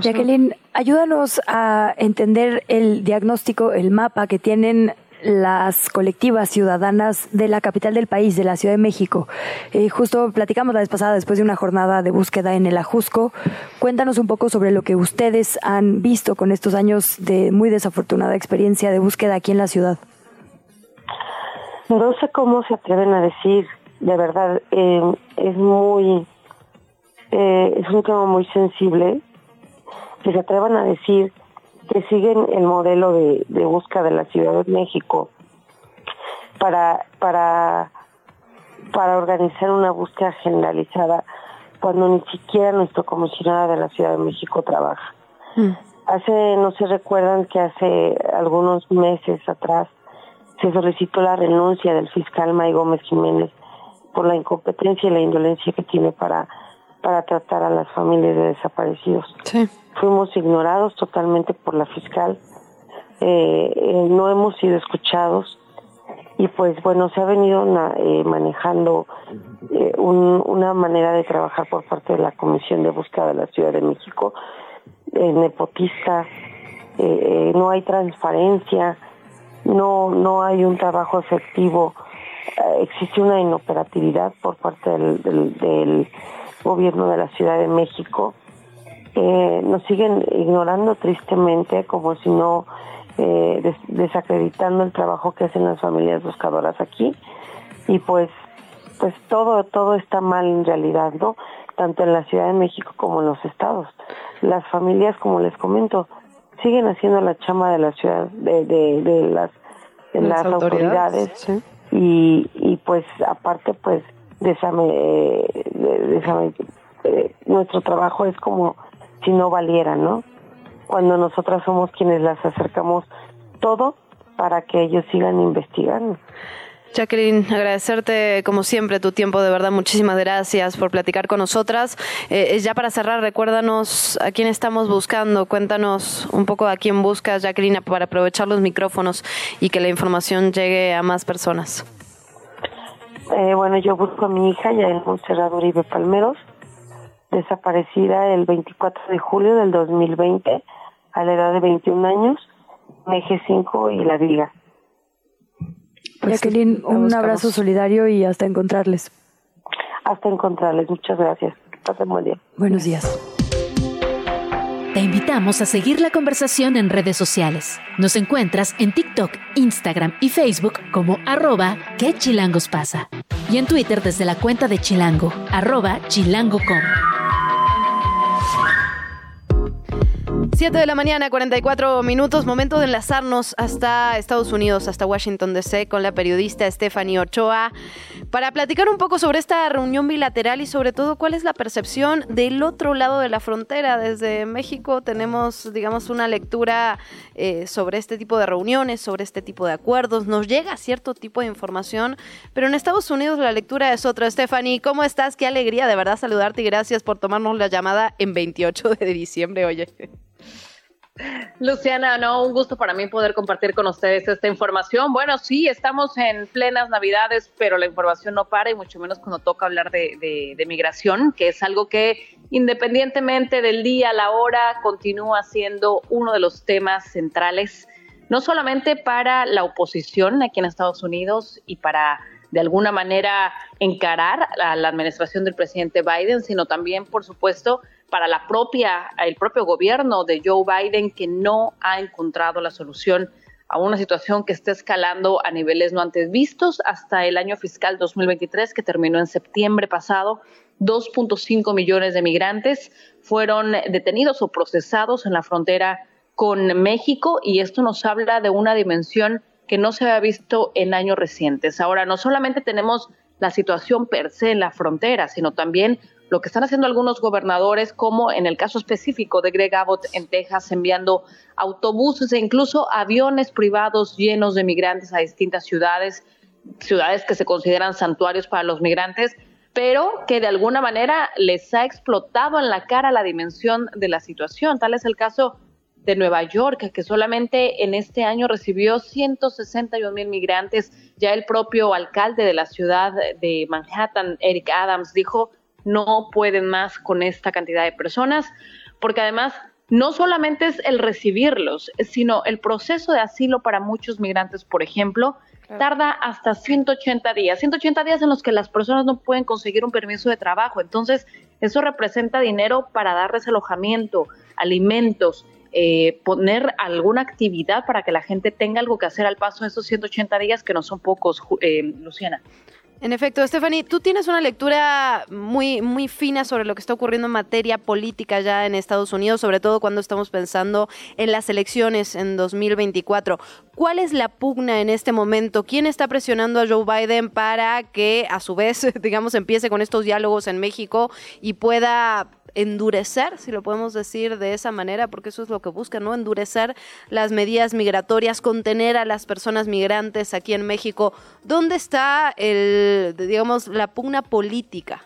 Jacqueline, ayúdanos a entender el diagnóstico, el mapa que tienen las colectivas ciudadanas de la capital del país, de la Ciudad de México. Eh, justo platicamos la vez pasada después de una jornada de búsqueda en el Ajusco. Cuéntanos un poco sobre lo que ustedes han visto con estos años de muy desafortunada experiencia de búsqueda aquí en la ciudad. No sé cómo se atreven a decir, de verdad, eh, es muy, eh, es un tema muy sensible, que se atrevan a decir que siguen el modelo de, de búsqueda de la Ciudad de México para, para, para organizar una búsqueda generalizada cuando ni siquiera nuestro comisionado de la Ciudad de México trabaja. Mm. Hace, no se recuerdan que hace algunos meses atrás se solicitó la renuncia del fiscal May Gómez Jiménez por la incompetencia y la indolencia que tiene para, para tratar a las familias de desaparecidos. Sí fuimos ignorados totalmente por la fiscal, eh, eh, no hemos sido escuchados y pues bueno, se ha venido eh, manejando una manera de trabajar por parte de la Comisión de Búsqueda de la Ciudad de México, nepotista, no hay transparencia, no, no hay un trabajo efectivo, existe una inoperatividad por parte del, del gobierno de la Ciudad de México eh, nos siguen ignorando tristemente como si no eh, desacreditando el trabajo que hacen las familias buscadoras aquí. Y pues pues todo todo está mal en realidad no tanto en la Ciudad de México como en los estados. Las familias como les comento siguen haciendo la chama de la ciudad de, de, las de las, autoridades, y, y pues aparte pues eh, eh, nuestro trabajo es como si no valiera, ¿no? Cuando nosotras somos quienes las acercamos todo para que ellos sigan investigando. Jacqueline, agradecerte como siempre tu tiempo, de verdad, muchísimas gracias por platicar con nosotras. Eh, ya para cerrar, recuérdanos a quién estamos buscando, cuéntanos un poco a quién buscas, Jacqueline, para aprovechar los micrófonos y que la información llegue a más personas. Eh, bueno, yo busco a mi hija, Yael Monserrat Uribe Palmeros, desaparecida el 24 de julio del 2020 a la edad de 21 años, en Eje 5 y La Viga. Pues Jacqueline, un abrazo solidario y hasta encontrarles. Hasta encontrarles, muchas gracias. Pasen buen día. Buenos días. Te invitamos a seguir la conversación en redes sociales. Nos encuentras en TikTok, Instagram y Facebook como arroba que chilangos pasa. Y en Twitter desde la cuenta de Chilango, arroba chilango.com. 7 de la mañana, 44 minutos, momento de enlazarnos hasta Estados Unidos, hasta Washington DC, con la periodista Stephanie Ochoa, para platicar un poco sobre esta reunión bilateral y sobre todo cuál es la percepción del otro lado de la frontera. Desde México tenemos, digamos, una lectura eh, sobre este tipo de reuniones, sobre este tipo de acuerdos. Nos llega cierto tipo de información, pero en Estados Unidos la lectura es otra. Stephanie, ¿cómo estás? Qué alegría de verdad saludarte y gracias por tomarnos la llamada en 28 de diciembre, oye. Luciana, no, un gusto para mí poder compartir con ustedes esta información. Bueno, sí, estamos en plenas Navidades, pero la información no para y mucho menos cuando toca hablar de, migración, que es algo que independientemente del día, la hora, continúa siendo uno de los temas centrales, no solamente para la oposición aquí en Estados Unidos y para de alguna manera encarar a la administración del presidente Biden, sino también, por supuesto, para la propia, el propio gobierno de Joe Biden que no ha encontrado la solución a una situación que está escalando a niveles no antes vistos hasta el año fiscal 2023 que terminó en septiembre pasado. 2.5 millones de migrantes fueron detenidos o procesados en la frontera con México y esto nos habla de una dimensión que no se había visto en años recientes. Ahora, no solamente tenemos la situación per se en la frontera, sino también lo que están haciendo algunos gobernadores, como en el caso específico de Greg Abbott en Texas, enviando autobuses e incluso aviones privados llenos de migrantes a distintas ciudades, ciudades que se consideran santuarios para los migrantes, pero que de alguna manera les ha explotado en la cara la dimensión de la situación. Tal es el caso de Nueva York, que solamente en este año recibió 161 mil migrantes. Ya el propio alcalde de la ciudad de Manhattan, Eric Adams, dijo no pueden más con esta cantidad de personas, porque además no solamente es el recibirlos, sino el proceso de asilo para muchos migrantes, por ejemplo, tarda hasta 180 días, 180 días en los que las personas no pueden conseguir un permiso de trabajo. Entonces, eso representa dinero para darles alojamiento, alimentos, eh, poner alguna actividad para que la gente tenga algo que hacer al paso de esos 180 días, que no son pocos, eh, Luciana. En efecto, Stephanie, tú tienes una lectura muy, muy fina sobre lo que está ocurriendo en materia política ya en Estados Unidos, sobre todo cuando estamos pensando en las elecciones en 2024. ¿Cuál es la pugna en este momento? ¿Quién está presionando a Joe Biden para que, a su vez, digamos, empiece con estos diálogos en México y pueda endurecer, si lo podemos decir de esa manera, porque eso es lo que busca, ¿no? Endurecer las medidas migratorias, contener a las personas migrantes aquí en México. ¿Dónde está el, digamos, la pugna política?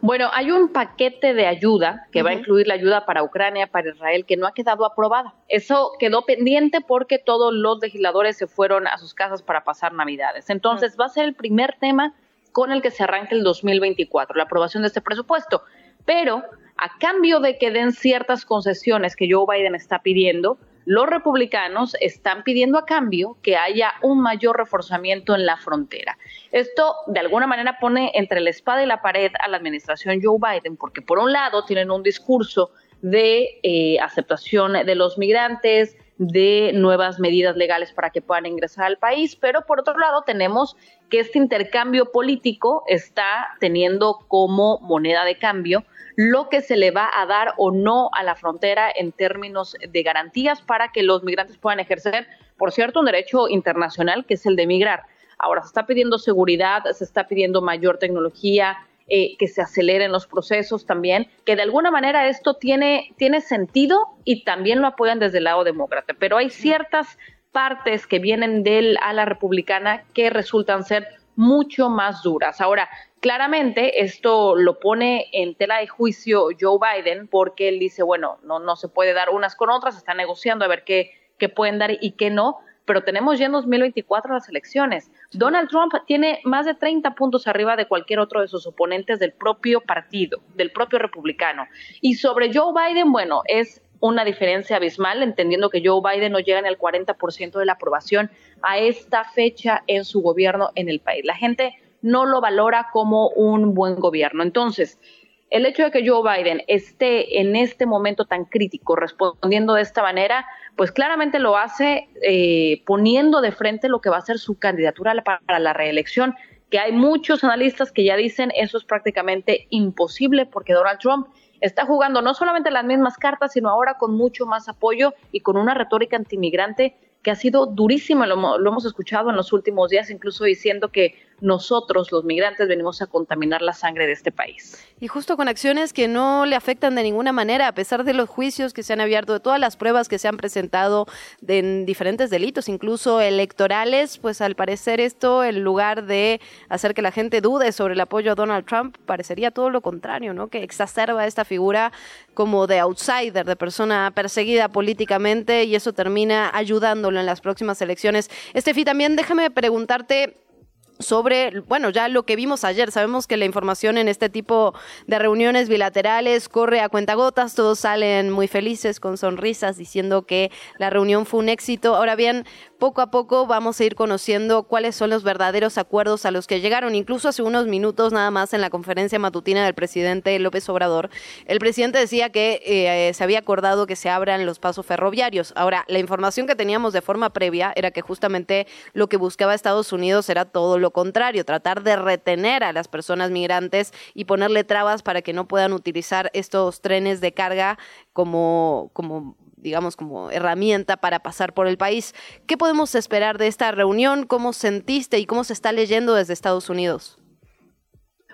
Bueno, hay un paquete de ayuda que va a incluir la ayuda para Ucrania, para Israel, que no ha quedado aprobada. Eso quedó pendiente porque todos los legisladores se fueron a sus casas para pasar Navidades. Entonces, va a ser el primer tema con el que se arranque el 2024, la aprobación de este presupuesto pero a cambio de que den ciertas concesiones que Joe Biden está pidiendo, los republicanos están pidiendo a cambio que haya un mayor reforzamiento en la frontera. Esto de alguna manera pone entre la espada y la pared a la administración Joe Biden, porque por un lado tienen un discurso de eh, aceptación de los migrantes, de nuevas medidas legales para que puedan ingresar al país, pero por otro lado tenemos que este intercambio político está teniendo como moneda de cambio lo que se le va a dar o no a la frontera en términos de garantías para que los migrantes puedan ejercer, por cierto, un derecho internacional que es el de migrar. Ahora se está pidiendo seguridad, se está pidiendo mayor tecnología, eh, que se aceleren los procesos también, que de alguna manera esto tiene, tiene sentido y también lo apoyan desde el lado demócrata, pero hay ciertas partes que vienen del ala republicana que resultan ser mucho más duras. Ahora, claramente esto lo pone en tela de juicio Joe Biden porque él dice, bueno, no, no se puede dar unas con otras, está negociando a ver qué, qué pueden dar y qué no, pero tenemos ya en 2024 las elecciones. Donald Trump tiene más de 30 puntos arriba de cualquier otro de sus oponentes del propio partido, del propio republicano. Y sobre Joe Biden, bueno, es una diferencia abismal, entendiendo que Joe Biden no llega en el 40% de la aprobación a esta fecha en su gobierno en el país. La gente no lo valora como un buen gobierno. Entonces, el hecho de que Joe Biden esté en este momento tan crítico respondiendo de esta manera, pues claramente lo hace eh, poniendo de frente lo que va a ser su candidatura para la reelección, que hay muchos analistas que ya dicen eso es prácticamente imposible porque Donald Trump está jugando no solamente las mismas cartas, sino ahora con mucho más apoyo y con una retórica antimigrante que ha sido durísima, lo, lo hemos escuchado en los últimos días, incluso diciendo que nosotros, los migrantes, venimos a contaminar la sangre de este país. Y justo con acciones que no le afectan de ninguna manera, a pesar de los juicios que se han abierto, de todas las pruebas que se han presentado en diferentes delitos, incluso electorales, pues al parecer esto, en lugar de hacer que la gente dude sobre el apoyo a Donald Trump, parecería todo lo contrario, ¿no? Que exacerba esta figura como de outsider, de persona perseguida políticamente y eso termina ayudándolo en las próximas elecciones. Estefi, también déjame preguntarte sobre, bueno, ya lo que vimos ayer, sabemos que la información en este tipo de reuniones bilaterales corre a cuentagotas, todos salen muy felices con sonrisas diciendo que la reunión fue un éxito. Ahora bien, poco a poco vamos a ir conociendo cuáles son los verdaderos acuerdos a los que llegaron. Incluso hace unos minutos nada más en la conferencia matutina del presidente López Obrador, el presidente decía que eh, se había acordado que se abran los pasos ferroviarios. Ahora, la información que teníamos de forma previa era que justamente lo que buscaba Estados Unidos era todo lo contrario, tratar de retener a las personas migrantes y ponerle trabas para que no puedan utilizar estos trenes de carga como, como digamos, como herramienta para pasar por el país. ¿Qué podemos esperar de esta reunión? ¿Cómo sentiste y cómo se está leyendo desde Estados Unidos?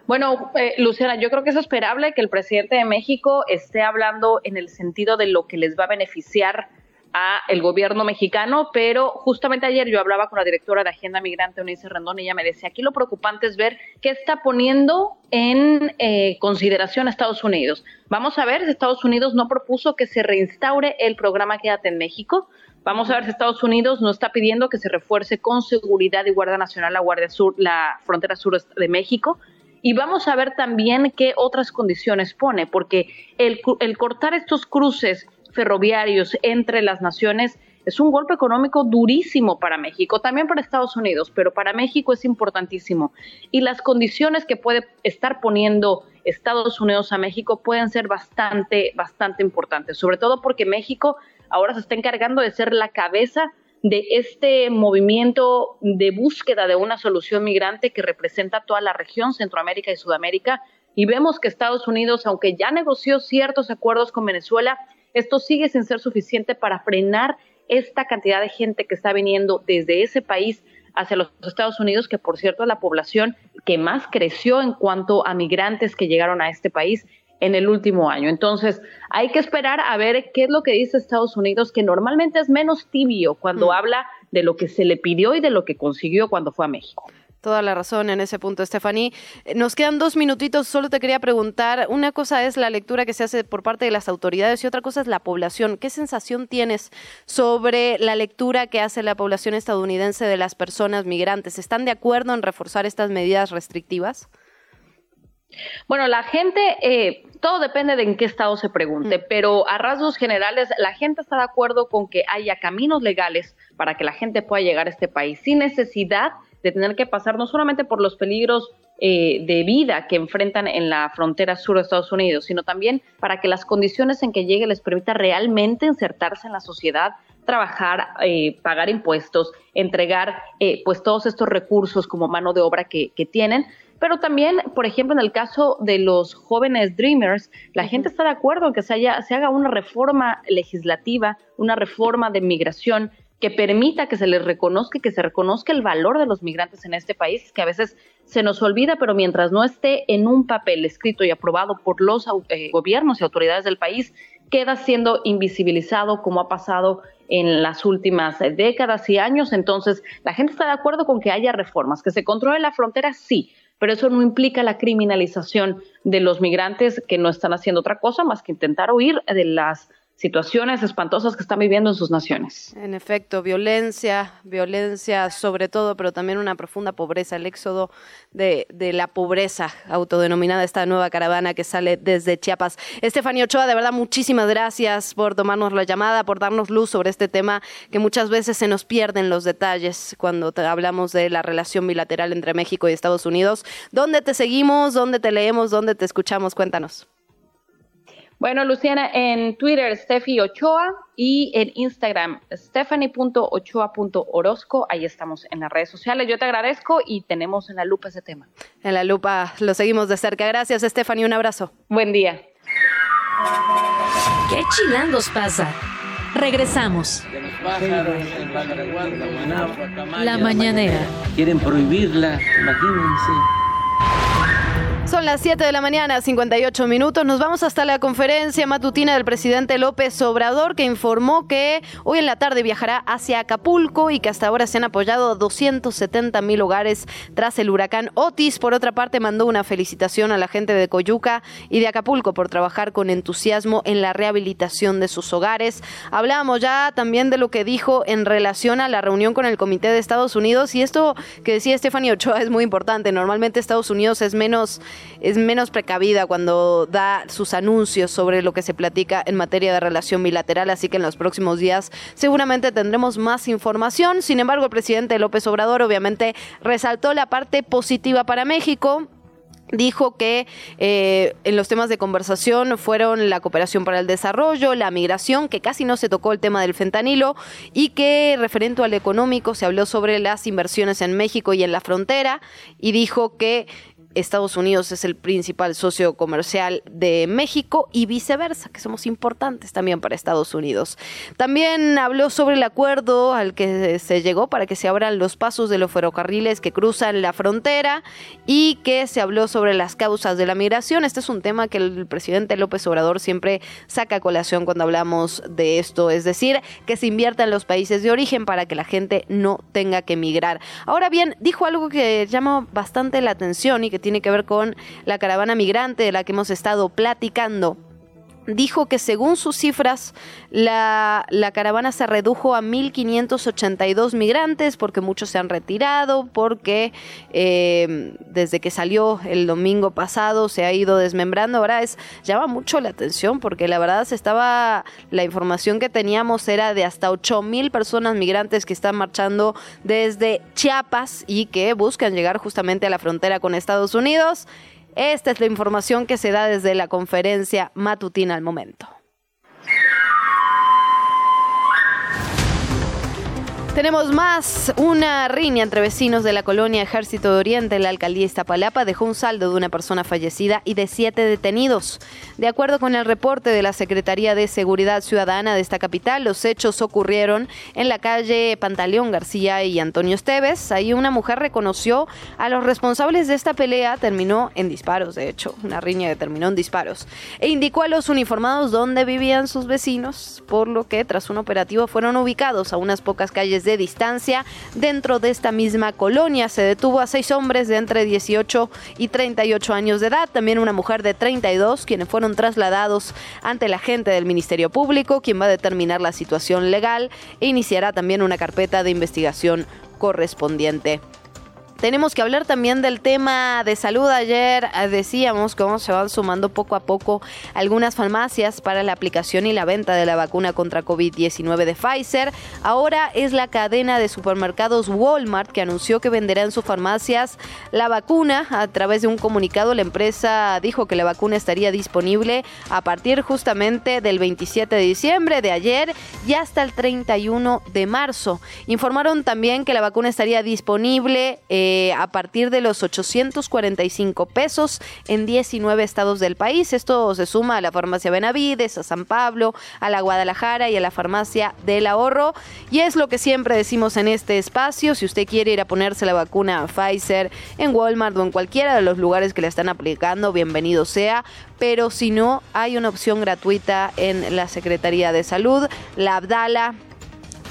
Bueno, eh, Luciana, yo creo que es esperable que el presidente de México esté hablando en el sentido de lo que les va a beneficiar a el gobierno mexicano, pero justamente ayer yo hablaba con la directora de Agenda Migrante, Unice Rendón, y ella me decía, aquí lo preocupante es ver qué está poniendo en eh, consideración Estados Unidos. Vamos a ver si Estados Unidos no propuso que se reinstaure el programa Quédate en México. Vamos a ver si Estados Unidos no está pidiendo que se refuerce con seguridad y Guardia Nacional la Guardia Sur, la frontera sur de México. y vamos a ver también qué otras condiciones pone, porque el cortar estos cruces ferroviarios entre las naciones es un golpe económico durísimo para México, también para Estados Unidos, pero para México es importantísimo. Y las condiciones que puede estar poniendo Estados Unidos a México pueden ser bastante, bastante importantes, sobre todo porque México ahora se está encargando de ser la cabeza de este movimiento de búsqueda de una solución migrante que representa toda la región, Centroamérica y Sudamérica. Y vemos que Estados Unidos, aunque ya negoció ciertos acuerdos con Venezuela, esto sigue sin ser suficiente para frenar esta cantidad de gente que está viniendo desde ese país hacia los Estados Unidos, que por cierto es la población que más creció en cuanto a migrantes que llegaron a este país en el último año. Entonces, hay que esperar a ver qué es lo que dice Estados Unidos, que normalmente es menos tibio cuando mm. habla de lo que se le pidió y de lo que consiguió cuando fue a México. Toda la razón en ese punto, Stephanie. Nos quedan dos minutitos, solo te quería preguntar, una cosa es la lectura que se hace por parte de las autoridades y otra cosa es la población. ¿Qué sensación tienes sobre la lectura que hace la población estadounidense de las personas migrantes? ¿Están de acuerdo en reforzar estas medidas restrictivas? Bueno, la gente, eh, todo depende de en qué estado se pregunte, mm. pero a rasgos generales, la gente está de acuerdo con que haya caminos legales para que la gente pueda llegar a este país sin necesidad de tener que pasar no solamente por los peligros eh, de vida que enfrentan en la frontera sur de Estados Unidos, sino también para que las condiciones en que llegue les permita realmente insertarse en la sociedad, trabajar, eh, pagar impuestos, entregar pues todos estos recursos como mano de obra que, que tienen. Pero también, por ejemplo, en el caso de los jóvenes Dreamers, la gente está de acuerdo en que se, haya, se haga una reforma legislativa, una reforma de migración que permita que se les reconozca que se reconozca el valor de los migrantes en este país, que a veces se nos olvida, pero mientras no esté en un papel escrito y aprobado por los eh, gobiernos y autoridades del país, queda siendo invisibilizado como ha pasado en las últimas décadas y años. Entonces, la gente está de acuerdo con que haya reformas, que se controle la frontera, sí, pero eso no implica la criminalización de los migrantes que no están haciendo otra cosa más que intentar huir de las situaciones espantosas que están viviendo en sus naciones. En efecto, violencia, violencia sobre todo, pero también una profunda pobreza, el éxodo de, la pobreza autodenominada esta nueva caravana que sale desde Chiapas. Estefanía Ochoa, de verdad, muchísimas gracias por tomarnos la llamada, por darnos luz sobre este tema que muchas veces se nos pierden los detalles cuando hablamos de la relación bilateral entre México y Estados Unidos. ¿Dónde te seguimos? ¿Dónde te leemos? ¿Dónde te escuchamos? Cuéntanos. Bueno, Luciana, en Twitter, Steffi Ochoa y en Instagram, stephanie.ochoa.orozco. Ahí estamos en las redes sociales. Yo te agradezco y tenemos en la lupa ese tema. En la lupa lo seguimos de cerca. Gracias, Stephanie. Un abrazo. Buen día. ¿Qué chilangos pasa? Regresamos. La mañanera. Quieren prohibirla, imagínense. Son las 7 de la mañana, 58 minutos. Nos vamos hasta la conferencia matutina del presidente López Obrador, que informó que hoy en la tarde viajará hacia Acapulco y que hasta ahora se han apoyado 270 mil hogares tras el huracán Otis. Por otra parte, mandó una felicitación a la gente de Coyuca y de Acapulco por trabajar con entusiasmo en la rehabilitación de sus hogares. Hablamos ya también de lo que dijo en relación a la reunión con el Comité de Estados Unidos y esto que decía Stephanie Ochoa es muy importante. Normalmente Estados Unidos es menos es menos precavida cuando da sus anuncios sobre lo que se platica en materia de relación bilateral, así que en los próximos días seguramente tendremos más información. Sin embargo, el presidente López Obrador obviamente resaltó la parte positiva para México, dijo que eh, en los temas de conversación fueron la cooperación para el desarrollo, la migración, que casi no se tocó el tema del fentanilo, y que referente al económico se habló sobre las inversiones en México y en la frontera, y dijo que Estados Unidos es el principal socio comercial de México y viceversa, que somos importantes también para Estados Unidos. También habló sobre el acuerdo al que se llegó para que se abran los pasos de los ferrocarriles que cruzan la frontera y que se habló sobre las causas de la migración. Este es un tema que el presidente López Obrador siempre saca a colación cuando hablamos de esto, es decir, que se invierta en los países de origen para que la gente no tenga que migrar. Ahora bien, dijo algo que llama bastante la atención y que tiene que ver con la caravana migrante de la que hemos estado platicando dijo que según sus cifras la, la, caravana se redujo a 1.582 migrantes porque muchos se han retirado, porque eh, desde que salió el domingo pasado se ha ido desmembrando. Ahora es llama mucho la atención porque la verdad se estaba la información que teníamos era de hasta 8.000 personas migrantes que están marchando desde Chiapas y que buscan llegar justamente a la frontera con Estados Unidos. Esta es la información que se da desde la conferencia matutina al momento. Tenemos más. Una riña entre vecinos de la colonia Ejército de Oriente en la alcaldía Iztapalapa dejó un saldo de una persona fallecida y de siete detenidos. De acuerdo con el reporte de la Secretaría de Seguridad Ciudadana de esta capital, los hechos ocurrieron en la calle Pantaleón García y Antonio Esteves. Ahí una mujer reconoció a los responsables de esta pelea. Terminó en disparos, de hecho. Una riña que terminó en disparos. E indicó a los uniformados dónde vivían sus vecinos, por lo que tras un operativo fueron ubicados a unas pocas calles de distancia. Dentro de esta misma colonia se detuvo a seis hombres de entre 18 y 38 años de edad, también una mujer de 32, quienes fueron trasladados ante la gente del Ministerio Público, quien va a determinar la situación legal e iniciará también una carpeta de investigación correspondiente. Tenemos que hablar también del tema de salud. Ayer eh, decíamos cómo se van sumando poco a poco algunas farmacias para la aplicación y la venta de la vacuna contra COVID-19 de Pfizer. Ahora es la cadena de supermercados Walmart que anunció que venderá en sus farmacias la vacuna. A través de un comunicado, la empresa dijo que la vacuna estaría disponible a partir justamente del 27 de diciembre de ayer y hasta el 31 de marzo. Informaron también que la vacuna estaría disponible. Eh, eh, a partir de los 845 pesos en 19 estados del país. Esto se suma a la farmacia Benavides, a San Pablo, a la Guadalajara y a la farmacia del ahorro. Y es lo que siempre decimos en este espacio. Si usted quiere ir a ponerse la vacuna Pfizer en Walmart o en cualquiera de los lugares que la están aplicando, bienvenido sea pero si no, hay una opción gratuita en la Secretaría de Salud, la Abdala,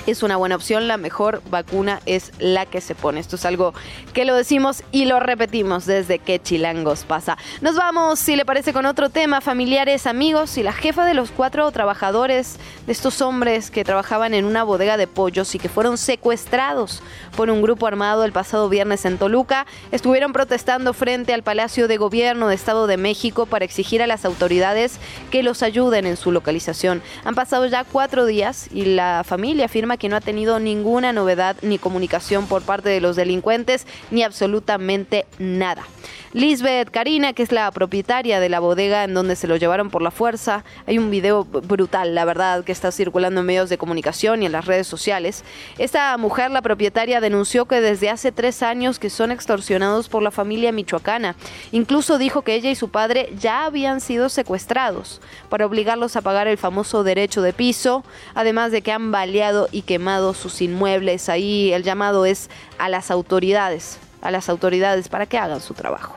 es una buena opción. La mejor vacuna es la que se pone. Esto es algo que lo decimos y lo repetimos desde que Chilangos pasa. Nos vamos, si le parece, con otro tema. Familiares, amigos y la jefa de los cuatro trabajadores de estos hombres que trabajaban en una bodega de pollos y que fueron secuestrados por un grupo armado el pasado viernes en Toluca, estuvieron protestando frente al Palacio de Gobierno de Estado de México para exigir a las autoridades que los ayuden en su localización. Han pasado ya cuatro días y la familia que no ha tenido ninguna novedad ni comunicación por parte de los delincuentes ni absolutamente nada. Lisbeth Karina, que es la propietaria de la bodega en donde se lo llevaron por la fuerza. Hay un video brutal, la verdad, que está circulando en medios de comunicación y en las redes sociales. Esta mujer, la propietaria, denunció que desde hace tres años que son extorsionados por la familia michoacana. Incluso dijo que ella y su padre ya habían sido secuestrados para obligarlos a pagar el famoso derecho de piso, además de que han baleado y quemado sus inmuebles. Ahí el llamado es a las autoridades a las autoridades para que hagan su trabajo.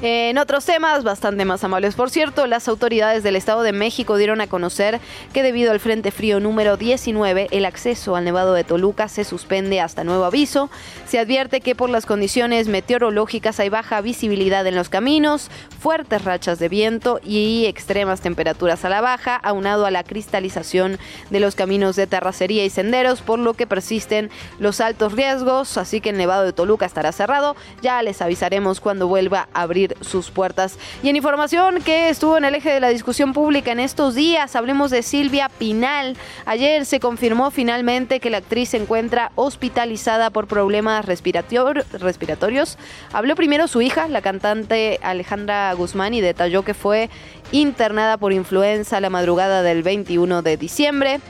En otros temas, bastante más amables por cierto, las autoridades del Estado de México dieron a conocer que debido al Frente Frío número 19, el acceso al Nevado de Toluca se suspende hasta nuevo aviso. Se advierte que por las condiciones meteorológicas hay baja visibilidad en los caminos, fuertes rachas de viento y extremas temperaturas a la baja, aunado a la cristalización de los caminos de terracería y senderos, por lo que persisten los altos riesgos, así que el Nevado de Toluca estará cerrado. Ya les avisaremos cuando vuelva a abrir sus puertas. Y en información que estuvo en el eje de la discusión pública en estos días, hablemos de Silvia Pinal. Ayer se confirmó finalmente que la actriz se encuentra hospitalizada por problemas respiratorios. Habló primero su hija, la cantante Alejandra Guzmán, y detalló que fue internada por influenza la madrugada del 21 de diciembre.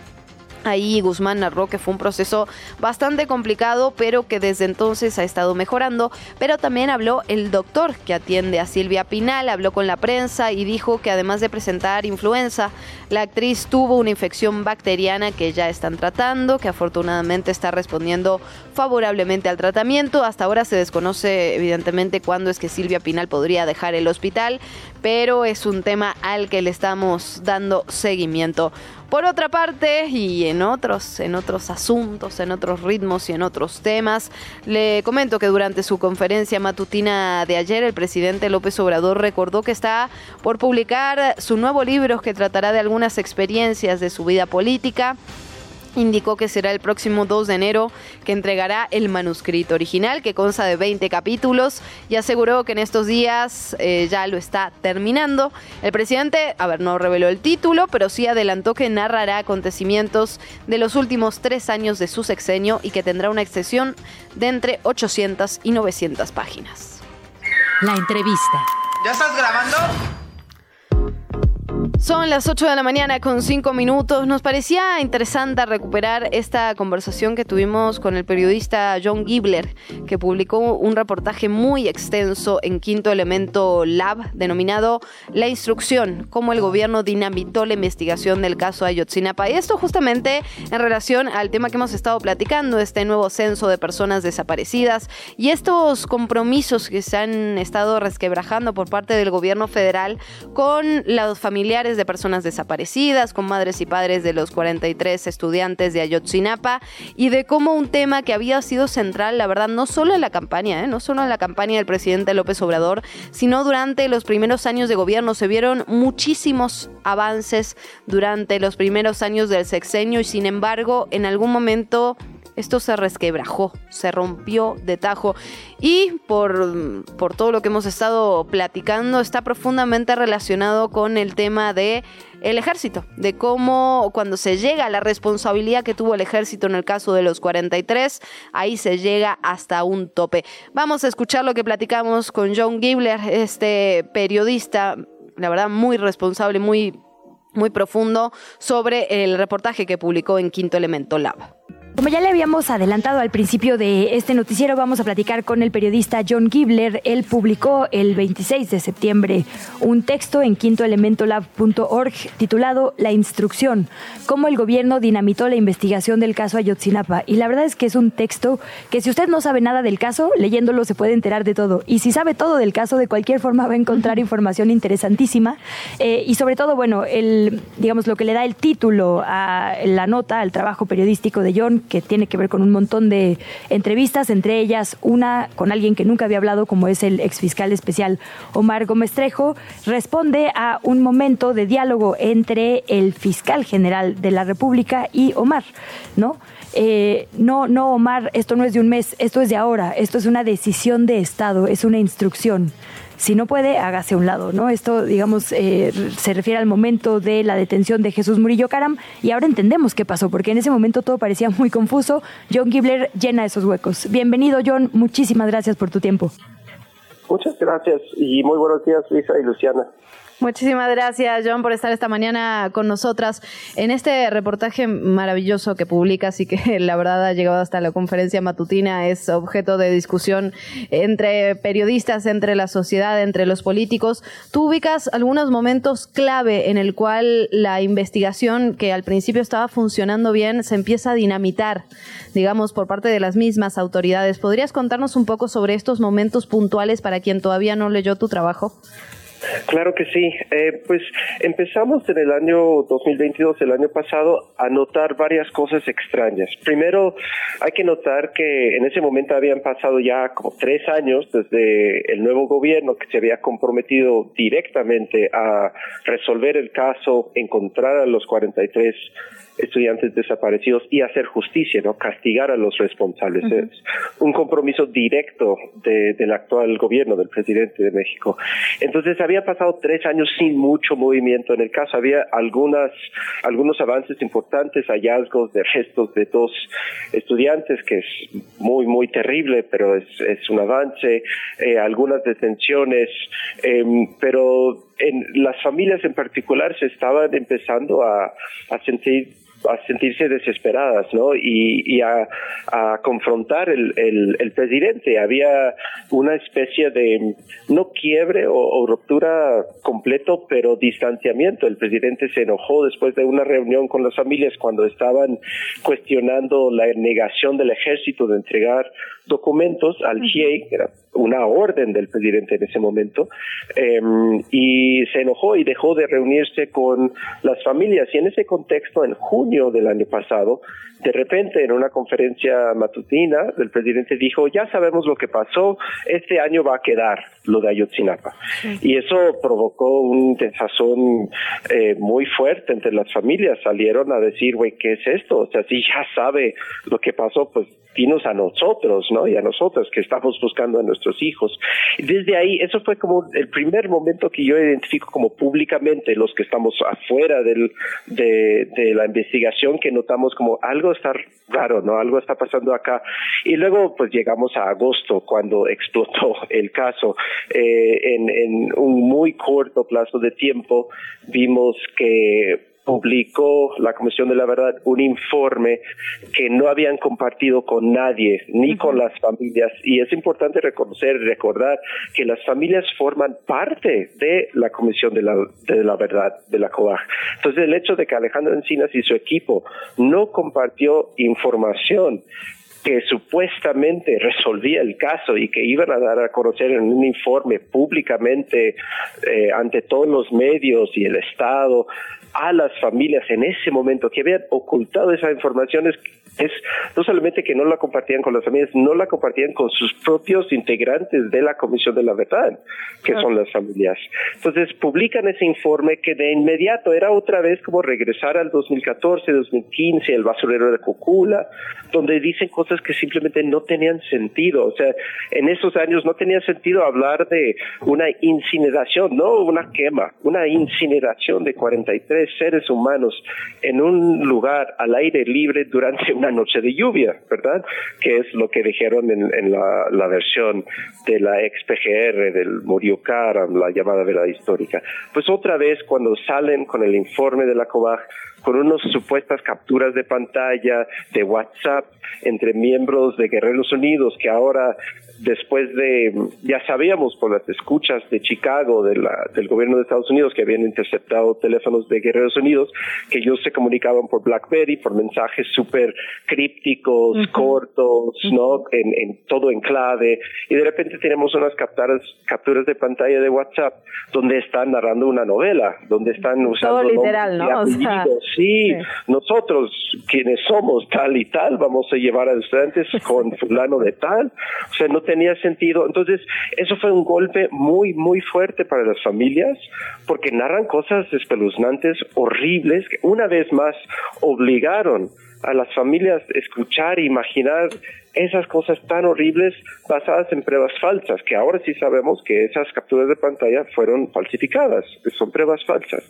Ahí Guzmán narró que fue un proceso bastante complicado, pero que desde entonces ha estado mejorando. Pero también habló el doctor que atiende a Silvia Pinal, habló con la prensa y dijo que además de presentar influenza, la actriz tuvo una infección bacteriana que ya están tratando, que afortunadamente está respondiendo favorablemente al tratamiento. Hasta ahora se desconoce evidentemente cuándo es que Silvia Pinal podría dejar el hospital, pero es un tema al que le estamos dando seguimiento. Por otra parte, y en otros, en otros asuntos, en otros ritmos y en otros temas, le comento que durante su conferencia matutina de ayer, el presidente López Obrador recordó que está por publicar su nuevo libro que tratará de algunas experiencias de su vida política indicó que será el próximo 2 de enero que entregará el manuscrito original que consta de 20 capítulos y aseguró que en estos días eh, ya lo está terminando. El presidente, a ver, no reveló el título, pero sí adelantó que narrará acontecimientos de los últimos tres años de su sexenio y que tendrá una extensión de entre 800 y 900 páginas. La entrevista. ¿Ya estás grabando? Son las 8 de la mañana con 5 minutos. Nos parecía interesante recuperar esta conversación que tuvimos con el periodista John Gibler, que publicó un reportaje muy extenso en Quinto Elemento Lab denominado La instrucción, cómo el gobierno dinamitó la investigación del caso Ayotzinapa. Y esto justamente en relación al tema que hemos estado platicando, este nuevo censo de personas desaparecidas y estos compromisos que se han estado resquebrajando por parte del gobierno federal con los familiares de personas desaparecidas, con madres y padres de los 43 estudiantes de Ayotzinapa y de cómo un tema que había sido central, la verdad, no solo en la campaña, ¿eh? no solo en la campaña del presidente López Obrador, sino durante los primeros años de gobierno. Se vieron muchísimos avances durante los primeros años del sexenio y sin embargo, en algún momento esto se resquebrajó, se rompió de tajo y por, por todo lo que hemos estado platicando está profundamente relacionado con el tema de el ejército, de cómo cuando se llega a la responsabilidad que tuvo el ejército en el caso de los 43, ahí se llega hasta un tope. Vamos a escuchar lo que platicamos con John Gibler, este periodista, la verdad muy responsable, muy muy profundo sobre el reportaje que publicó en Quinto Elemento Lab. Como ya le habíamos adelantado al principio de este noticiero, vamos a platicar con el periodista John Gibler. Él publicó el 26 de septiembre un texto en quintoelementolab.org titulado La instrucción, cómo el gobierno dinamitó la investigación del caso Ayotzinapa. Y la verdad es que es un texto que si usted no sabe nada del caso, leyéndolo se puede enterar de todo. Y si sabe todo del caso, de cualquier forma va a encontrar información interesantísima. Eh, y sobre todo, bueno, el, digamos, lo que le da el título a la nota, al trabajo periodístico de John, que tiene que ver con un montón de entrevistas, entre ellas una con alguien que nunca había hablado, como es el exfiscal especial Omar Gómez Trejo, responde a un momento de diálogo entre el fiscal general de la República y Omar, ¿no? Eh, no, no, Omar, esto no es de un mes, esto es de ahora, esto es una decisión de Estado, es una instrucción. Si no puede, hágase a un lado, ¿no? Esto, digamos, eh, se refiere al momento de la detención de Jesús Murillo Caram y ahora entendemos qué pasó, porque en ese momento todo parecía muy confuso. John Gibler llena esos huecos. Bienvenido, John. Muchísimas gracias por tu tiempo. Muchas gracias y muy buenos días, Luisa y Luciana. Muchísimas gracias, John, por estar esta mañana con nosotras en este reportaje maravilloso que publicas y que la verdad ha llegado hasta la conferencia matutina. Es objeto de discusión entre periodistas, entre la sociedad, entre los políticos. Tú ubicas algunos momentos clave en el cual la investigación, que al principio estaba funcionando bien, se empieza a dinamitar, digamos, por parte de las mismas autoridades. ¿Podrías contarnos un poco sobre estos momentos puntuales para quien todavía no leyó tu trabajo? Claro que sí. Eh, pues empezamos en el año 2022, el año pasado, a notar varias cosas extrañas. Primero, hay que notar que en ese momento habían pasado ya como tres años desde el nuevo gobierno que se había comprometido directamente a resolver el caso, encontrar a los 43 estudiantes desaparecidos y hacer justicia, ¿no? Castigar a los responsables. Es un compromiso directo del actual gobierno, del presidente de México. Entonces, había pasado tres años sin mucho movimiento en el caso. Había algunas, algunos avances importantes, hallazgos de restos de dos estudiantes, que es muy, muy terrible, pero es, es un avance. Eh, algunas detenciones, em, pero en las familias en particular se estaban empezando a, a sentir a sentirse desesperadas, ¿no? Y, a, confrontar el, el, presidente. Había una especie de, no quiebre o, ruptura completo, pero distanciamiento. El presidente se enojó después de una reunión con las familias cuando estaban cuestionando la negación del ejército de entregar documentos al GIEI, una orden del presidente en ese momento em, y se enojó y dejó de reunirse con las familias. Y en ese contexto, en junio del año pasado, de repente en una conferencia matutina, el presidente dijo, ya sabemos lo que pasó, este año va a quedar lo de Ayotzinapa. Y eso provocó un desazón eh, muy fuerte entre las familias. Salieron a decir, güey, ¿qué es esto? O sea, si ya sabe lo que pasó, pues dinos a nosotros, ¿no? Y a nosotros que estamos buscando a nuestros hijos. Desde ahí, eso fue como el primer momento que yo identifico como públicamente los que estamos afuera del, de, de la investigación, que notamos como algo está raro, ¿no? Algo está pasando acá. Y luego, pues llegamos a agosto, cuando explotó el caso. Eh, en, en un muy corto plazo de tiempo, vimos que publicó la Comisión de la Verdad un informe que no habían compartido con nadie, ni con las familias. Y es importante reconocer y recordar que las familias forman parte de la Comisión de la, de la Verdad, de la COAG. Entonces, el hecho de que Alejandro Encinas y su equipo no compartió información que supuestamente resolvía el caso y que iban a dar a conocer en un informe públicamente eh, ante todos los medios y el Estado a las familias en ese momento que habían ocultado esa información es, es no solamente que no la compartían con las familias, no la compartían con sus propios integrantes de la Comisión de la Verdad, que son las familias. Entonces publican ese informe que de inmediato era otra vez como regresar al 2014, 2015, el basurero de Cocula, donde dicen cosas que simplemente no tenían sentido. O sea, en esos años no tenía sentido hablar de una incineración, no una quema, una incineración de 43 seres humanos en un lugar al aire libre durante una noche de lluvia, ¿verdad? Que es lo que dijeron en, la, versión de la ex PGR del Murió la llamada verdad histórica. Pues otra vez cuando salen con el informe de la COBAG, con unas supuestas capturas de pantalla de WhatsApp entre miembros de Guerreros Unidos que ahora después de, ya sabíamos por las escuchas de Chicago de del gobierno de Estados Unidos que habían interceptado teléfonos de Guerreros Unidos, que ellos se comunicaban por BlackBerry, por mensajes súper crípticos, cortos, ¿no? En, todo en clave, y de repente tenemos unas capturas, capturas de pantalla de WhatsApp donde están narrando una novela, donde están usando... Todo literal, ¿no? sí, nosotros, quienes somos tal y tal, vamos a llevar a estudiantes con fulano de tal, o sea, no tenía sentido. Entonces, eso fue un golpe muy, muy fuerte para las familias, porque narran cosas espeluznantes, horribles, que una vez más obligaron a las familias a escuchar e imaginar esas cosas tan horribles basadas en pruebas falsas, que ahora sí sabemos que esas capturas de pantalla fueron falsificadas, son pruebas falsas.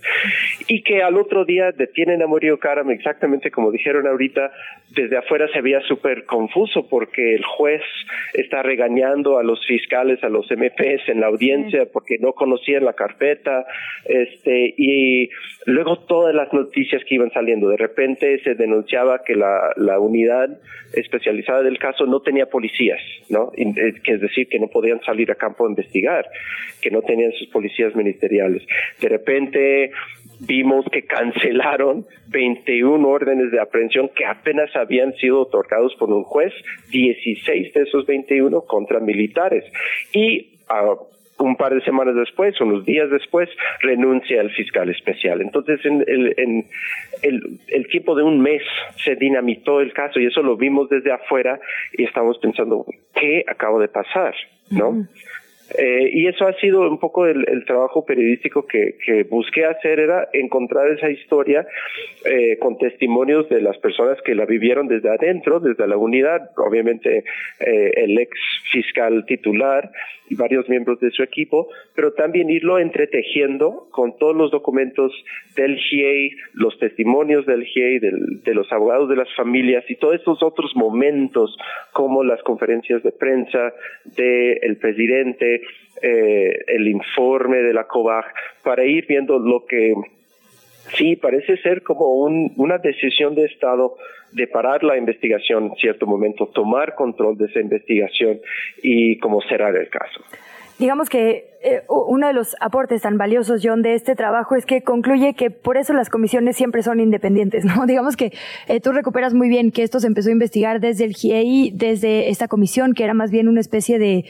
Y que al otro día detienen a Murillo Karam exactamente como dijeron ahorita, desde afuera se veía súper confuso porque el juez está regañando a los fiscales, a los MPs en la audiencia porque no conocían la carpeta, este, y luego todas las noticias que iban saliendo, de repente se denunciaba que la, la unidad especializada del caso no tenía policías, ¿no? Eh, que es decir, que no podían salir a campo a investigar, que no tenían sus policías ministeriales. De repente vimos que cancelaron 21 órdenes de aprehensión que apenas habían sido otorgados por un juez, 16 de esos 21 contra militares. Y ah, un par de semanas después, unos días después, renuncia el fiscal especial. Entonces, en el, en el, tiempo de un mes se dinamitó el caso y eso lo vimos desde afuera y estamos pensando, ¿qué acaba de pasar? ¿No? Eh, y eso ha sido un poco el, trabajo periodístico que, busqué hacer, era encontrar esa historia eh, con testimonios de las personas que la vivieron desde adentro, desde la unidad, obviamente eh, el ex fiscal titular y varios miembros de su equipo, pero también irlo entretejiendo con todos los documentos del GIEI, los testimonios del GIEI, de los abogados de las familias y todos esos otros momentos como las conferencias de prensa del presidente, eh, el informe de la COBAG para ir viendo lo que sí parece ser como una decisión de Estado de parar la investigación en cierto momento, tomar control de esa investigación y como cerrar el caso. Digamos que eh, uno de los aportes tan valiosos, John, de este trabajo es que concluye que por eso las comisiones siempre son independientes, ¿no? Digamos que eh, tú recuperas muy bien que esto se empezó a investigar desde el GIEI, desde esta comisión, que era más bien una especie de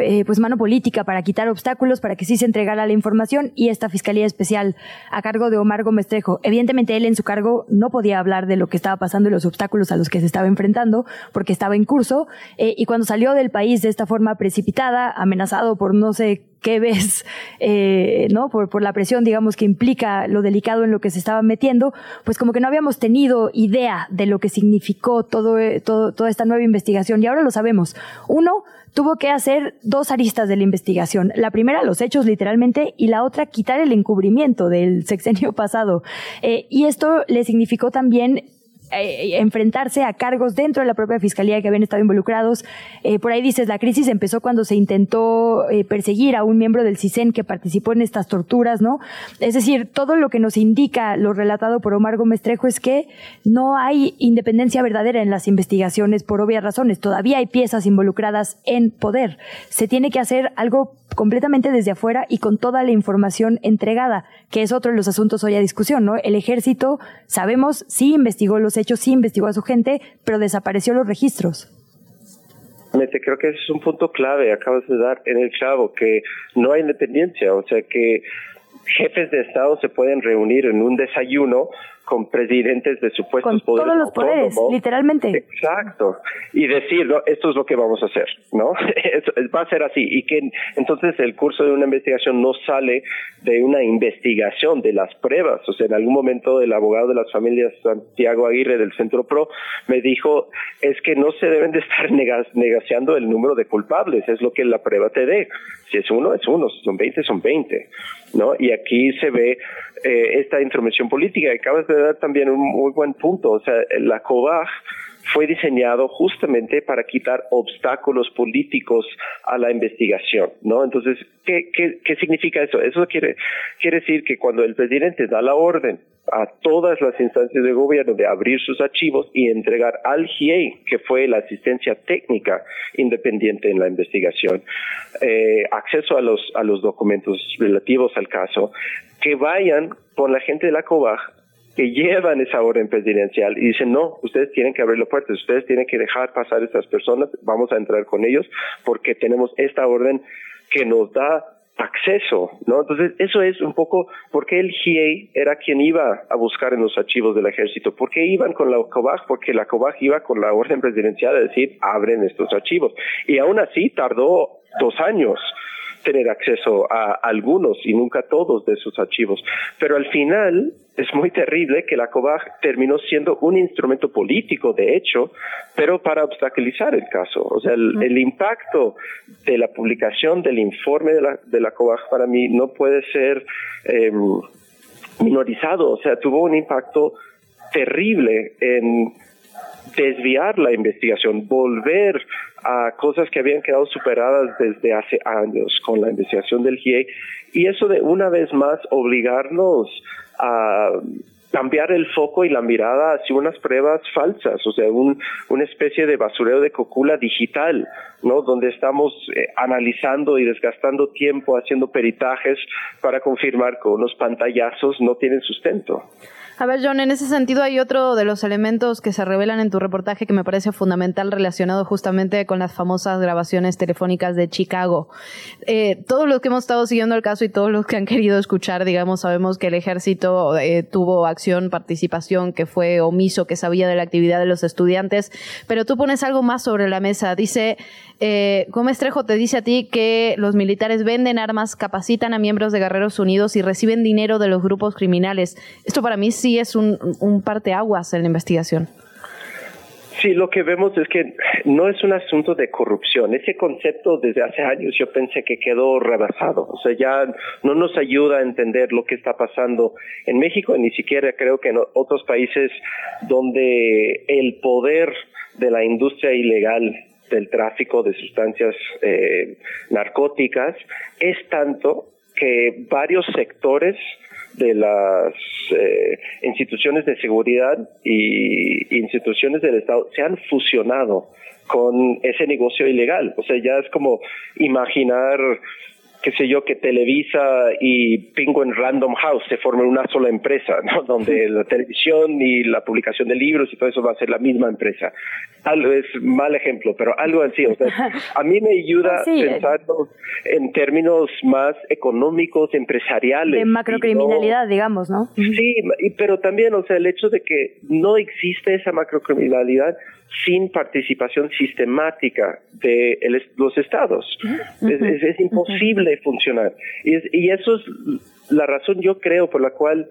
eh, pues mano política para quitar obstáculos para que sí se entregara la información y esta Fiscalía Especial a cargo de Omar Gómez Trejo. Evidentemente él en su cargo no podía hablar de lo que estaba pasando y los obstáculos a los que se estaba enfrentando porque estaba en curso y cuando salió del país de esta forma precipitada, amenazado por no sé qué ves, eh, ¿no? Por, por la presión, digamos, que implica lo delicado en lo que se estaba metiendo, pues como que no habíamos tenido idea de lo que significó todo, todo, toda esta nueva investigación y ahora lo sabemos. Uno, tuvo que hacer dos aristas de la investigación. La primera, los hechos literalmente, y la otra, quitar el encubrimiento del sexenio pasado. Eh, y esto le significó también eh, enfrentarse a cargos dentro de la propia fiscalía que habían estado involucrados. Eh, por ahí dices, la crisis empezó cuando se intentó eh, perseguir a un miembro del CISEN que participó en estas torturas, ¿no? Es decir, todo lo que nos indica lo relatado por Omar Gómez Trejo es que no hay independencia verdadera en las investigaciones por obvias razones. Todavía hay piezas involucradas en poder. Se tiene que hacer algo completamente desde afuera y con toda la información entregada, que es otro de los asuntos hoy a discusión, ¿no? El ejército, sabemos, sí investigó los hechos, sí investigó a su gente, pero desapareció los registros. Creo que ese es un punto clave, acabas de dar en el chavo, que no hay independencia, o sea que jefes de Estado se pueden reunir en un desayuno con presidentes de supuestos con Todos los poderes, literalmente. Exacto. Y decir, esto es lo que vamos a hacer, ¿no? Va a ser así. Y que entonces el curso de una investigación no sale de una investigación de las pruebas. O sea, en algún momento el abogado de las familias Santiago Aguirre del Centro PRO me dijo, es que no se deben de estar negociando el número de culpables, es lo que la prueba te dé. Si es uno, es uno. Si son 20, son 20. ¿no? Y aquí se ve eh, esta intromisión política. Acabas de dar también un muy buen punto. O sea, la COVAG fue diseñado justamente para quitar obstáculos políticos a la investigación, ¿no? Entonces, ¿qué, qué, qué significa eso? Eso quiere, quiere decir que cuando el presidente da la orden a todas las instancias de gobierno de abrir sus archivos y entregar al GIEI, que fue la asistencia técnica independiente en la investigación, eh, acceso a los, a los documentos relativos al caso, que vayan con la gente de la COBAG que llevan esa orden presidencial y dicen, no, ustedes tienen que abrir las puertas, ustedes tienen que dejar pasar a estas personas, vamos a entrar con ellos porque tenemos esta orden que nos da acceso, ¿no? Entonces, eso es un poco por qué el GIEI era quien iba a buscar en los archivos del ejército. ¿Por qué iban con la COBAG? Porque la COBAG iba con la orden presidencial de decir, abren estos archivos. Y aún así tardó dos años tener acceso a algunos y nunca todos de sus archivos. Pero al final es muy terrible que la COBAG terminó siendo un instrumento político, de hecho, pero para obstaculizar el caso. O sea, el, impacto de la publicación del informe de la, de la COBAG para mí no puede ser em, minorizado. O sea, tuvo un impacto terrible en desviar la investigación, volver a cosas que habían quedado superadas desde hace años con la investigación del GIE y eso de una vez más obligarnos a cambiar el foco y la mirada hacia unas pruebas falsas, o sea, un, una especie de basureo de cocula digital, ¿no? Donde estamos eh, analizando y desgastando tiempo haciendo peritajes para confirmar que unos pantallazos no tienen sustento. A ver, John, en ese sentido hay otro de los elementos que se revelan en tu reportaje que me parece fundamental relacionado justamente con las famosas grabaciones telefónicas de Chicago. Eh, todos los que hemos estado siguiendo el caso y todos los que han querido escuchar, digamos, sabemos que el ejército eh, tuvo acción, participación, que fue omiso, que sabía de la actividad de los estudiantes, pero tú pones algo más sobre la mesa. Dice, eh, Gómez Trejo te dice a ti que los militares venden armas, capacitan a miembros de Guerreros Unidos y reciben dinero de los grupos criminales. Esto para mí sí es un, un parteaguas en la investigación. Sí, lo que vemos es que no es un asunto de corrupción. Ese concepto desde hace años yo pensé que quedó rebasado. O sea, ya no nos ayuda a entender lo que está pasando en México, ni siquiera creo que en otros países donde el poder de la industria ilegal del tráfico de sustancias eh, narcóticas es tanto que varios sectores de las eh, instituciones de seguridad y instituciones del Estado se han fusionado con ese negocio ilegal. O sea, ya es como imaginar qué sé yo, que Televisa y Penguin Random House se formen una sola empresa, ¿no? Donde la televisión y la publicación de libros y todo eso va a ser la misma empresa. Algo es mal ejemplo, pero algo así. O sea, a mí me ayuda Sí, eh. pensando en términos más económicos, empresariales. De macrocriminalidad, digamos, ¿no? Sí, pero también, o sea, el hecho de que no existe esa macrocriminalidad sin participación sistemática de el- los estados. Es, es- es imposible funcionar. Y, es- y eso es la razón, yo creo, por la cual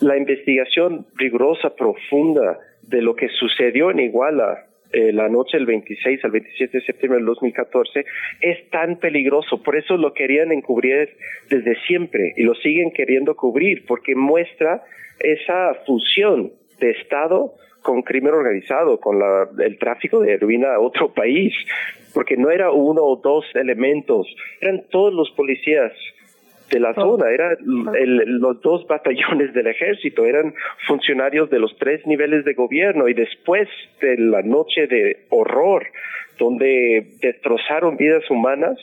la investigación rigurosa, profunda de lo que sucedió en Iguala eh, la noche del 26 al 27 de septiembre del 2014 es tan peligroso. Por eso lo querían encubrir desde siempre y lo siguen queriendo cubrir porque muestra esa fusión de Estado con crimen organizado, con la- el tráfico de heroína a otro país, porque no era uno o dos elementos, eran todos los policías de la zona, eran el- los dos batallones del ejército, eran funcionarios de los tres niveles de gobierno y después de la noche de horror, donde destrozaron vidas humanas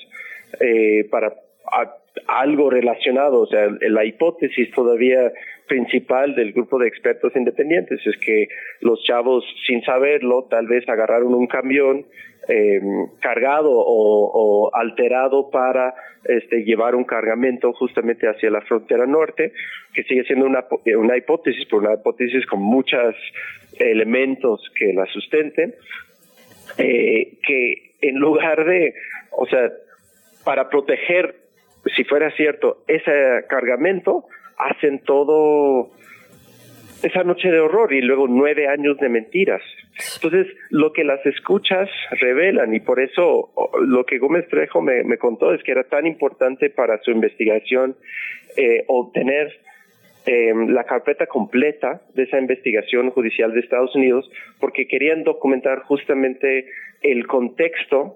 eh, para a- algo relacionado, o sea, la hipótesis todavía principal del grupo de expertos independientes. Es que los chavos, sin saberlo, tal vez agarraron un camión eh, cargado o, alterado para este, llevar un cargamento justamente hacia la frontera norte, que sigue siendo una, eh, una hipótesis, pero una hipótesis con muchos elementos que la sustenten, eh, que en lugar de, o sea, para proteger, si fuera cierto, ese cargamento, hacen todo esa noche de horror y luego nueve años de mentiras. Entonces, lo que las escuchas revelan y por eso o, lo que Gómez Trejo me, contó es que era tan importante para su investigación eh, obtener eh, la carpeta completa de esa investigación judicial de Estados Unidos porque querían documentar justamente el contexto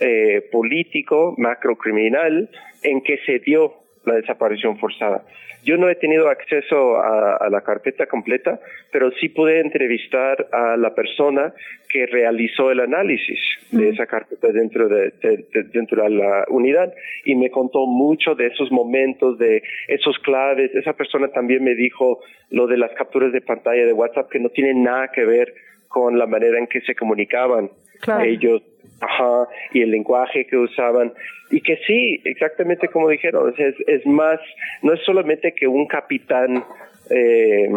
eh, político, macrocriminal en que se dio la desaparición forzada. Yo no he tenido acceso a, a la carpeta completa, pero sí pude entrevistar a la persona que realizó el análisis de esa carpeta dentro de, de- de- dentro de la unidad y me contó mucho de esos momentos, de esos claves. Esa persona también me dijo lo de las capturas de pantalla de WhatsApp que no tienen nada que ver con la manera en que se comunicaban Claro. ellos Ajá, y el lenguaje que usaban. Y que sí, exactamente como dijeron, es, es más, no es solamente que un capitán eh,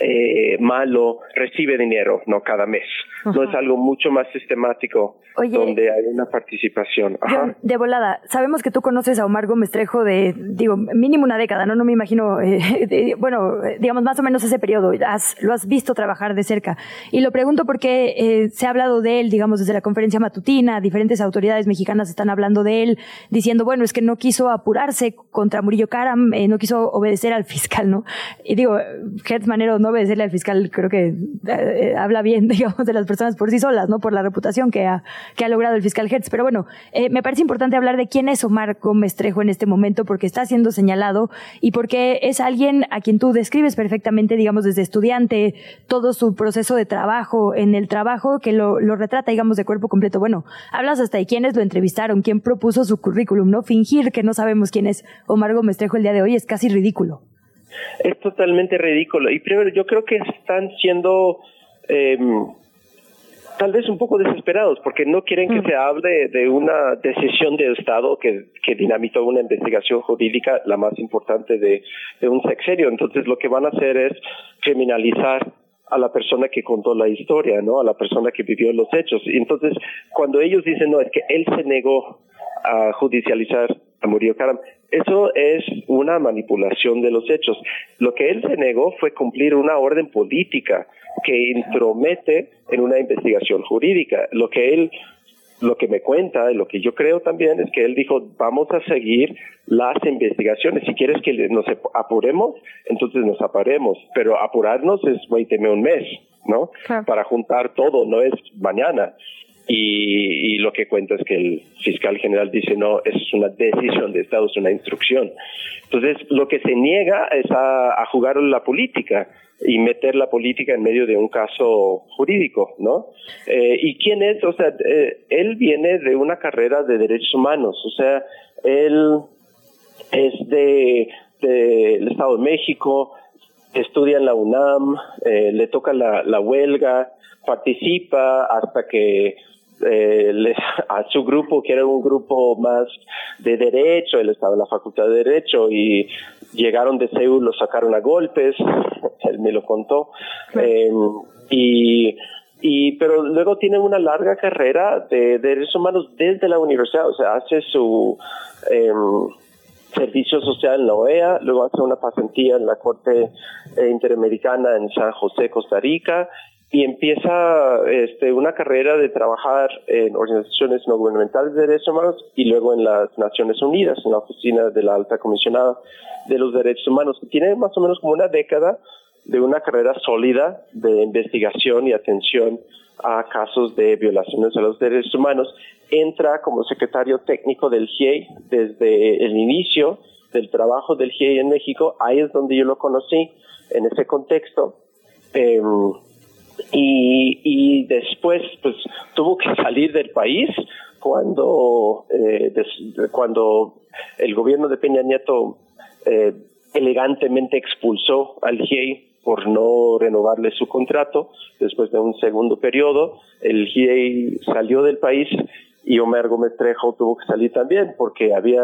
eh, malo recibe dinero, no cada mes. No es algo mucho más sistemático Oye. donde hay una participación. Ajá. John, de volada, sabemos que tú conoces a Omar Gómez Trejo de, digo, mínimo una década, ¿no? No me imagino, eh, de- bueno, eh, digamos más o menos ese periodo. Has- lo has visto trabajar de cerca. Y lo pregunto porque eh, se ha hablado de él, digamos, desde la conferencia matutina, diferentes autoridades mexicanas están hablando de él, diciendo, bueno, es que no quiso apurarse contra Murillo Karam, eh, no quiso obedecer al fiscal, ¿no? Y digo, Hertz Manero no obedecerle al fiscal, creo que eh, habla bien, digamos, de las personas por sí solas, ¿no? Por la reputación que ha, que ha logrado el fiscal Hertz. Pero bueno, eh, me parece importante hablar de quién es Omar Gómez Trejo en este momento, porque está siendo señalado y porque es alguien a quien tú describes perfectamente, digamos, desde estudiante, todo su proceso de trabajo, en el trabajo que lo, lo retrata, digamos, de cuerpo completo. Bueno, hablas hasta de quiénes lo entrevistaron, quién propuso su currículum, ¿no? Fingir que no sabemos quién es Omar Gómez Trejo el día de hoy es casi ridículo. Es totalmente ridículo. Y primero, yo creo que están siendo eh, tal vez un poco desesperados porque no quieren que se hable de una decisión de Estado que, que dinamitó una investigación jurídica, la más importante de, de un sexenio. Entonces, lo que van a hacer es criminalizar a la persona que contó la historia, ¿no? A la persona que vivió los hechos. Y entonces, cuando ellos dicen, no, es que él se negó a judicializar a Murillo Karam, eso es una manipulación de los hechos. Lo que él se negó fue cumplir una orden política que intromete en una investigación jurídica. Lo que él lo que me cuenta y lo que yo creo también es que él dijo, vamos a seguir las investigaciones. Si quieres que nos apuremos, entonces nos apuremos. Pero apurarnos es, güey, un mes, ¿no? Para juntar todo, no es mañana. Y, lo que cuenta es que el fiscal general dice no, es una decisión de Estado, es una instrucción. Entonces, lo que se niega es a, jugar la política y meter la política en medio de un caso jurídico, ¿no? Eh, ¿Y quién es? O sea, eh, él viene de una carrera de derechos humanos, o sea, él es de del Estado de México, estudia en la UNAM, eh, le toca la huelga, participa hasta que eh, a su grupo, que era un grupo más de derecho, él estaba en la facultad de derecho y llegaron de Seúl, lo sacaron a golpes, él me lo contó, eh, y, y, pero luego tiene una larga carrera de, derechos humanos desde la universidad, o sea, hace su em, servicio social en la OEA, luego hace una pasantía en la Corte Interamericana en San José, Costa Rica, y empieza este, una carrera de trabajar en organizaciones no gubernamentales de derechos humanos y luego en las Naciones Unidas, en la oficina de la alta comisionada de los derechos humanos, que tiene más o menos como una década de una carrera sólida de investigación y atención a casos de violaciones a los derechos humanos. Entra como secretario técnico del GIEI desde el inicio del trabajo del GIEI en México. Ahí es donde yo lo conocí, en ese contexto. Eh, y, y después pues tuvo que salir del país cuando eh, cuando el gobierno de Peña Nieto eh, elegantemente expulsó al GIEI por no renovarle su contrato después de un segundo periodo. El GIEI salió del país y Omar Gómez Trejo tuvo que salir también porque había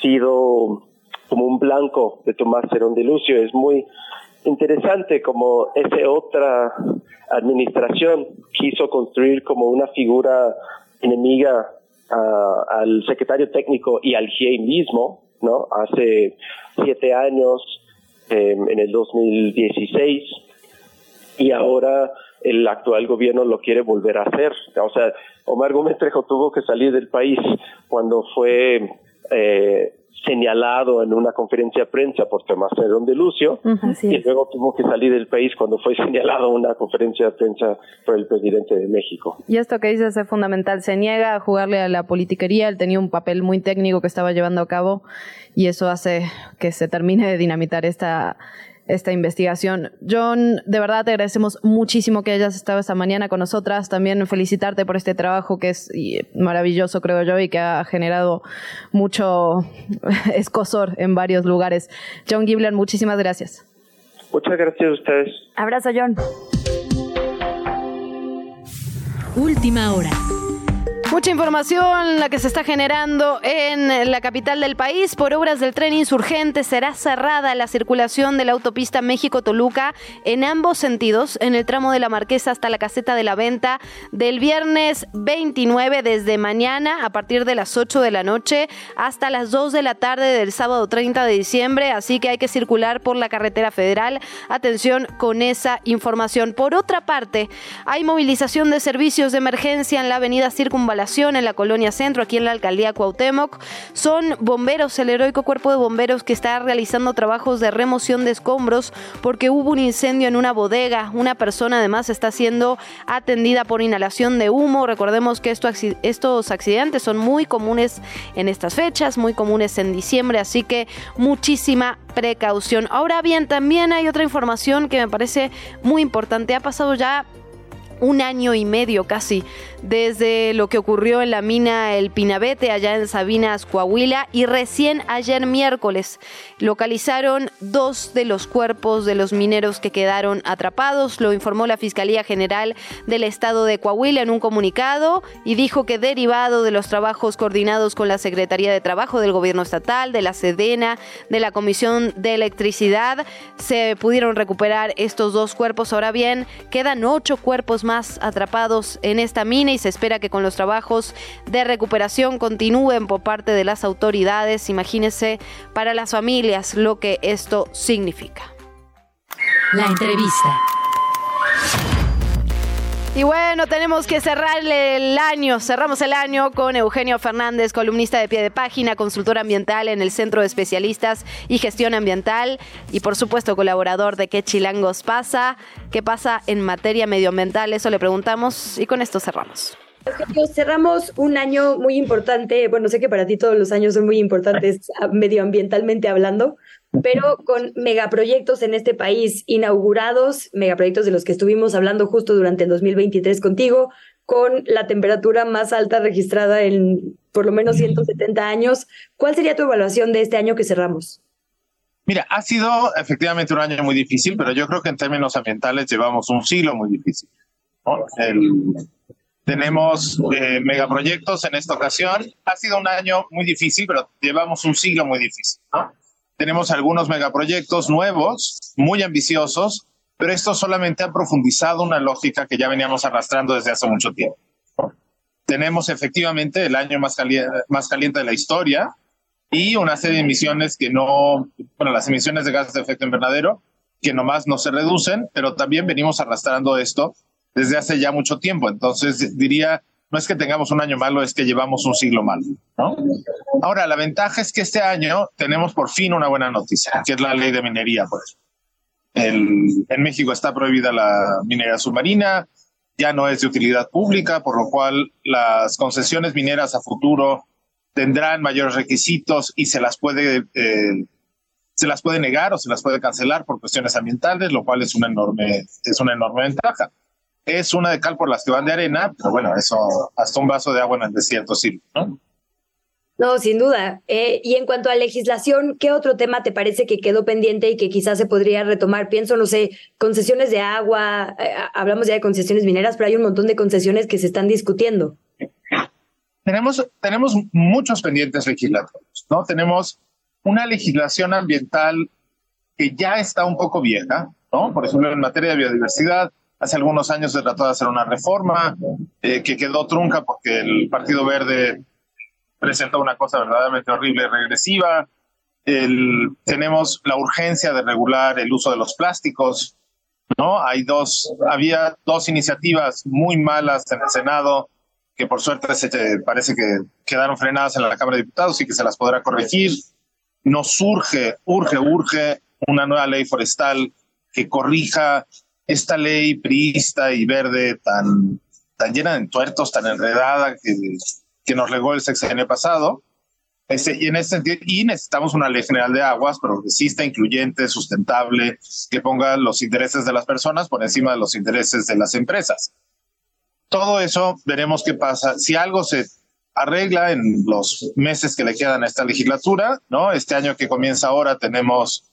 sido como un blanco de Tomás Cerón de Lucio. Es muy interesante como esa otra administración quiso construir como una figura enemiga al secretario técnico y al GIEI mismo, ¿no? Hace siete años, em, en el 2016, y ahora el actual gobierno lo quiere volver a hacer. O sea, Omar Gómez Trejo tuvo que salir del país cuando fue eh, señalado en una conferencia de prensa por Tomás Herón de Lucio y luego tuvo que salir del país cuando fue señalado en una conferencia de prensa por el presidente de México. Y esto que dices es fundamental, se niega a jugarle a la politiquería, él tenía un papel muy técnico que estaba llevando a cabo y eso hace que se termine de dinamitar esta esta investigación. John, de verdad te agradecemos muchísimo que hayas estado esta mañana con nosotras. También felicitarte por este trabajo que es maravilloso, creo yo, y que ha generado mucho escosor en varios lugares. John Gibler, muchísimas gracias. Muchas gracias a ustedes. Abrazo, John. Última hora. Mucha información la que se está generando en la capital del país. Por obras del tren insurgente será cerrada la circulación de la autopista México-Toluca en ambos sentidos, en el tramo de la Marquesa hasta la caseta de la venta del viernes 29 desde mañana a partir de las 8 de la noche hasta las 2 de la tarde del sábado 30 de diciembre. Así que hay que circular por la carretera federal. Atención con esa información. Por otra parte, hay movilización de servicios de emergencia en la avenida Circunvalación en la colonia centro, aquí en la alcaldía Cuauhtémoc. Son bomberos, el heroico cuerpo de bomberos que está realizando trabajos de remoción de escombros porque hubo un incendio en una bodega. Una persona además está siendo atendida por inhalación de humo. Recordemos que estos accidentes son muy comunes en estas fechas, muy comunes en diciembre, así que muchísima precaución. Ahora bien, también hay otra información que me parece muy importante. Ha pasado ya un año y medio casi desde lo que ocurrió en la mina El Pinabete allá en Sabinas, Coahuila y recién ayer miércoles localizaron dos de los cuerpos de los mineros que quedaron atrapados, lo informó la Fiscalía General del Estado de Coahuila en un comunicado y dijo que derivado de los trabajos coordinados con la Secretaría de Trabajo del Gobierno Estatal, de la Sedena, de la Comisión de Electricidad, se pudieron recuperar estos dos cuerpos. Ahora bien, quedan ocho cuerpos más atrapados en esta mina y se espera que con los trabajos de recuperación continúen por parte de las autoridades. Imagínense para las familias lo que esto significa. La entrevista. Y bueno, tenemos que cerrar el año. Cerramos el año con Eugenio Fernández, columnista de pie de página, consultor ambiental en el Centro de Especialistas y Gestión Ambiental y por supuesto colaborador de ¿Qué Chilangos pasa? ¿Qué pasa en materia medioambiental? Eso le preguntamos y con esto cerramos. cerramos un año muy importante, bueno, sé que para ti todos los años son muy importantes medioambientalmente hablando, pero con megaproyectos en este país inaugurados, megaproyectos de los que estuvimos hablando justo durante el 2023 contigo, con la temperatura más alta registrada en por lo menos 170 años. ¿Cuál sería tu evaluación de este año que cerramos? Mira, ha sido efectivamente un año muy difícil, pero yo creo que en términos ambientales llevamos un siglo muy difícil. tenemos eh, megaproyectos en esta ocasión. Ha sido un año muy difícil, pero llevamos un siglo muy difícil. Tenemos algunos megaproyectos nuevos, muy ambiciosos, pero esto solamente ha profundizado una lógica que ya veníamos arrastrando desde hace mucho tiempo. Tenemos efectivamente el año más, más caliente de la historia y una serie de emisiones que no, bueno, las emisiones de gases de efecto invernadero, que nomás no se reducen, pero también venimos arrastrando esto desde hace ya mucho tiempo. Entonces diría, no es que tengamos un año malo, es que llevamos un siglo malo. ¿no? Ahora, la ventaja es que este año tenemos por fin una buena noticia, que es la ley de minería. Pues. El, en México está prohibida la minería submarina, ya no es de utilidad pública, por lo cual las concesiones mineras a futuro tendrán mayores requisitos y se las puede eh, se las puede negar o se las puede cancelar por cuestiones ambientales, lo cual es una enorme es una enorme ventaja es una de cal por las que van de arena, pero bueno, eso hasta un vaso de agua en el desierto sí, ¿no? No, sin duda. Eh, y en cuanto a legislación, ¿qué otro tema te parece que quedó pendiente y que quizás se podría retomar? Pienso, no sé, concesiones de agua, eh, hablamos ya de concesiones mineras, pero hay un montón de concesiones que se están discutiendo. Tenemos, tenemos muchos pendientes legislativos, ¿no? Tenemos una legislación ambiental que ya está un poco vieja, ¿no? Por ejemplo, en materia de biodiversidad, Hace algunos años se trató de hacer una reforma eh, que quedó trunca porque el Partido Verde presentó una cosa verdaderamente horrible regresiva. tenemos la urgencia de regular el uso de los plásticos. ¿no? Hay dos, había dos iniciativas muy malas en el Senado que por suerte se, parece que quedaron frenadas en la Cámara de Diputados y que se las podrá corregir. Nos urge, urge, urge una nueva ley forestal que corrija esta ley priista y verde tan, tan llena de entuertos, tan enredada que, que nos legó el sexenio pasado. Este, y en ese sentido, y necesitamos una ley general de aguas progresista, incluyente, sustentable, que ponga los intereses de las personas por encima de los intereses de las empresas. Todo eso veremos qué pasa. Si algo se arregla en los meses que le quedan a esta legislatura, ¿no? Este año que comienza ahora tenemos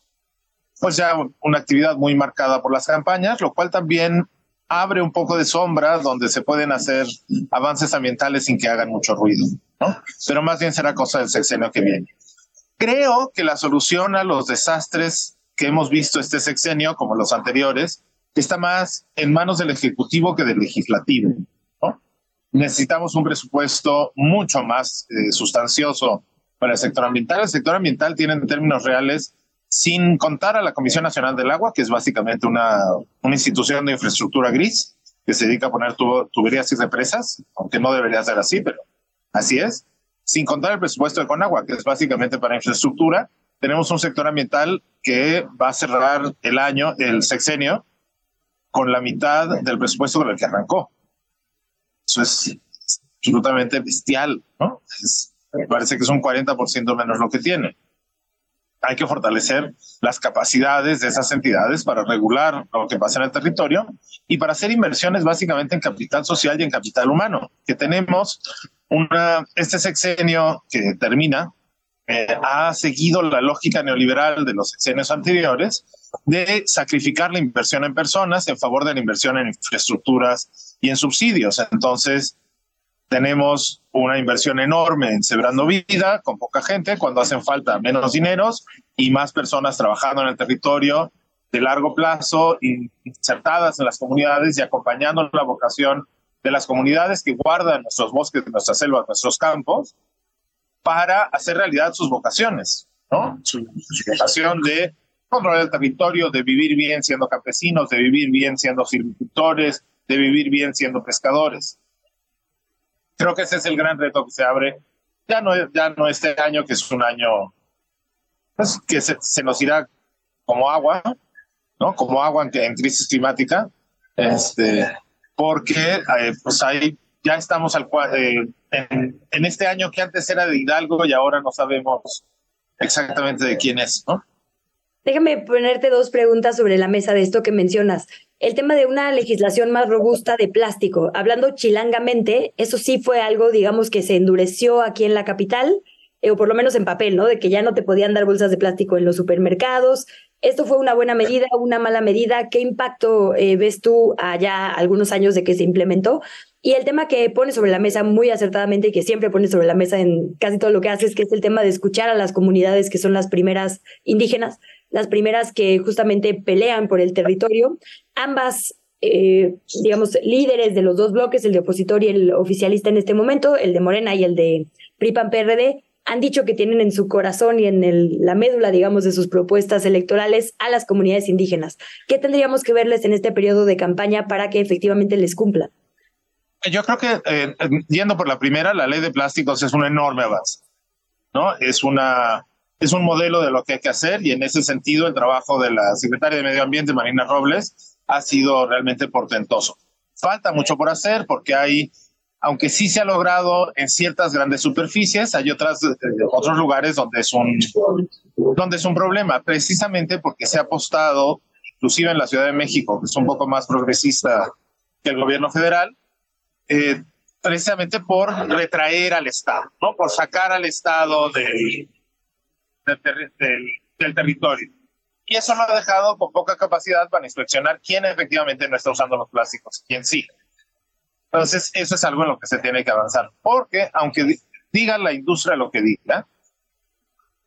pues ya una actividad muy marcada por las campañas, lo cual también abre un poco de sombra donde se pueden hacer avances ambientales sin que hagan mucho ruido, ¿no? Pero más bien será cosa del sexenio que viene. Creo que la solución a los desastres que hemos visto este sexenio, como los anteriores, está más en manos del Ejecutivo que del Legislativo. ¿no? Necesitamos un presupuesto mucho más eh, sustancioso para el sector ambiental. El sector ambiental tiene en términos reales sin contar a la Comisión Nacional del Agua, que es básicamente una, una institución de infraestructura gris que se dedica a poner tuberías y represas, aunque no debería ser así, pero así es. Sin contar el presupuesto de Conagua, que es básicamente para infraestructura, tenemos un sector ambiental que va a cerrar el año, el sexenio, con la mitad del presupuesto con el que arrancó. Eso es absolutamente bestial, ¿no? me parece que es un 40% menos lo que tiene hay que fortalecer las capacidades de esas entidades para regular lo que pasa en el territorio y para hacer inversiones básicamente en capital social y en capital humano, que tenemos una, este sexenio que termina, eh, ha seguido la lógica neoliberal de los sexenios anteriores de sacrificar la inversión en personas en favor de la inversión en infraestructuras y en subsidios. Entonces, tenemos una inversión enorme en Sembrando Vida, con poca gente, cuando hacen falta menos dineros y más personas trabajando en el territorio de largo plazo, insertadas en las comunidades y acompañando la vocación de las comunidades que guardan nuestros bosques, nuestras selvas, nuestros campos, para hacer realidad sus vocaciones, ¿no? Su, su vocación de controlar el territorio, de vivir bien siendo campesinos, de vivir bien siendo silvicultores, de vivir bien siendo pescadores. Creo que ese es el gran reto que se abre. Ya no, ya no este año, que es un año pues, que se, se, nos irá como agua, ¿no? Como agua en, en crisis climática, este, porque eh, pues hay ya estamos al, eh, en, en, este año que antes era de Hidalgo y ahora no sabemos exactamente de quién es, ¿no? Déjame ponerte dos preguntas sobre la mesa de esto que mencionas. El tema de una legislación más robusta de plástico. Hablando chilangamente, eso sí fue algo, digamos, que se endureció aquí en la capital, eh, o por lo menos en papel, ¿no? De que ya no te podían dar bolsas de plástico en los supermercados. ¿Esto fue una buena medida, una mala medida? ¿Qué impacto eh, ves tú allá algunos años de que se implementó? Y el tema que pone sobre la mesa muy acertadamente y que siempre pone sobre la mesa en casi todo lo que haces, que es el tema de escuchar a las comunidades que son las primeras indígenas, las primeras que justamente pelean por el territorio. Ambas, eh, digamos, líderes de los dos bloques, el de opositor y el oficialista en este momento, el de Morena y el de PRI-PAN-PRD, han dicho que tienen en su corazón y en la médula, digamos, de sus propuestas electorales a las comunidades indígenas. ¿Qué tendríamos que verles en este periodo de campaña para que efectivamente les cumplan? Yo creo que, eh, yendo por la primera, la ley de plásticos es un enorme avance, ¿no? Es una es un modelo de lo que hay que hacer y en ese sentido el trabajo de la secretaria de Medio Ambiente, Marina Robles, ha sido realmente portentoso. Falta mucho por hacer porque hay, aunque sí se ha logrado en ciertas grandes superficies, hay otras, eh, otros lugares donde es, un, donde es un problema, precisamente porque se ha apostado, inclusive en la Ciudad de México, que es un poco más progresista que el gobierno federal, eh, precisamente por retraer al Estado, ¿no? por sacar al Estado del, del, territorio. Y eso lo ha dejado con poca capacidad para inspeccionar quién efectivamente no está usando los plásticos, quién sí. Entonces, eso es algo en lo que se tiene que avanzar, porque aunque diga la industria lo que diga,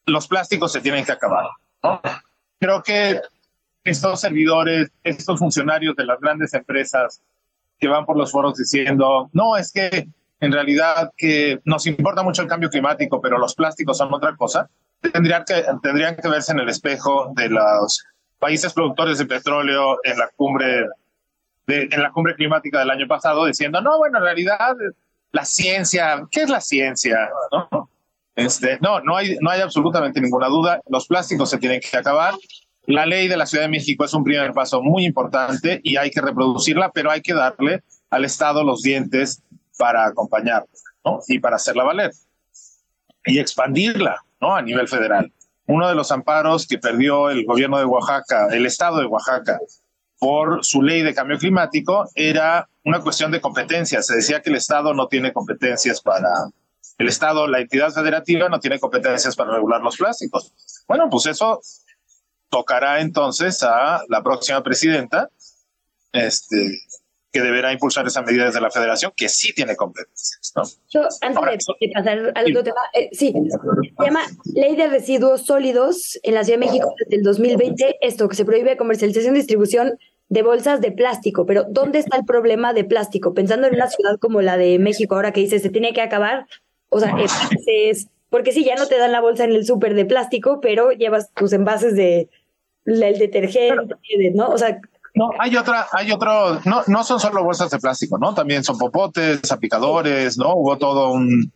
los plásticos se tienen que acabar. Creo que estos servidores, estos funcionarios de las grandes empresas que van por los foros diciendo, no, es que en realidad que nos importa mucho el cambio climático, pero los plásticos son otra cosa, tendrían que, tendrían que verse en el espejo de los países productores de petróleo en la cumbre en la cumbre climática del año pasado diciendo no bueno en realidad la ciencia qué es la ciencia no este no no hay no hay absolutamente ninguna duda los plásticos se tienen que acabar la ley de la Ciudad de México es un primer paso muy importante y hay que reproducirla pero hay que darle al Estado los dientes para acompañarla ¿no? y para hacerla valer y expandirla ¿no? A nivel federal. Uno de los amparos que perdió el gobierno de Oaxaca, el estado de Oaxaca, por su ley de cambio climático era una cuestión de competencias. Se decía que el estado no tiene competencias para el estado, la entidad federativa no tiene competencias para regular los plásticos. Bueno, pues eso tocará entonces a la próxima presidenta este, que deberá impulsar esa medida desde la federación, que sí tiene competencias. ¿no? Yo, antes de, pasar al otro tema, eh, sí, se llama Ley de Residuos Sólidos en la Ciudad de México desde el 2020, esto que se prohíbe comercialización y distribución de bolsas de plástico, pero ¿dónde está el problema de plástico? Pensando en una ciudad como la de México, ahora que dice se tiene que acabar, o sea, es, porque sí, ya no te dan la bolsa en el súper de plástico, pero llevas tus envases de el detergente, ¿no? O sea, no, hay otra, hay otro, no, no son solo bolsas de plástico, ¿no? También son popotes, aplicadores, ¿no? Hubo todo un,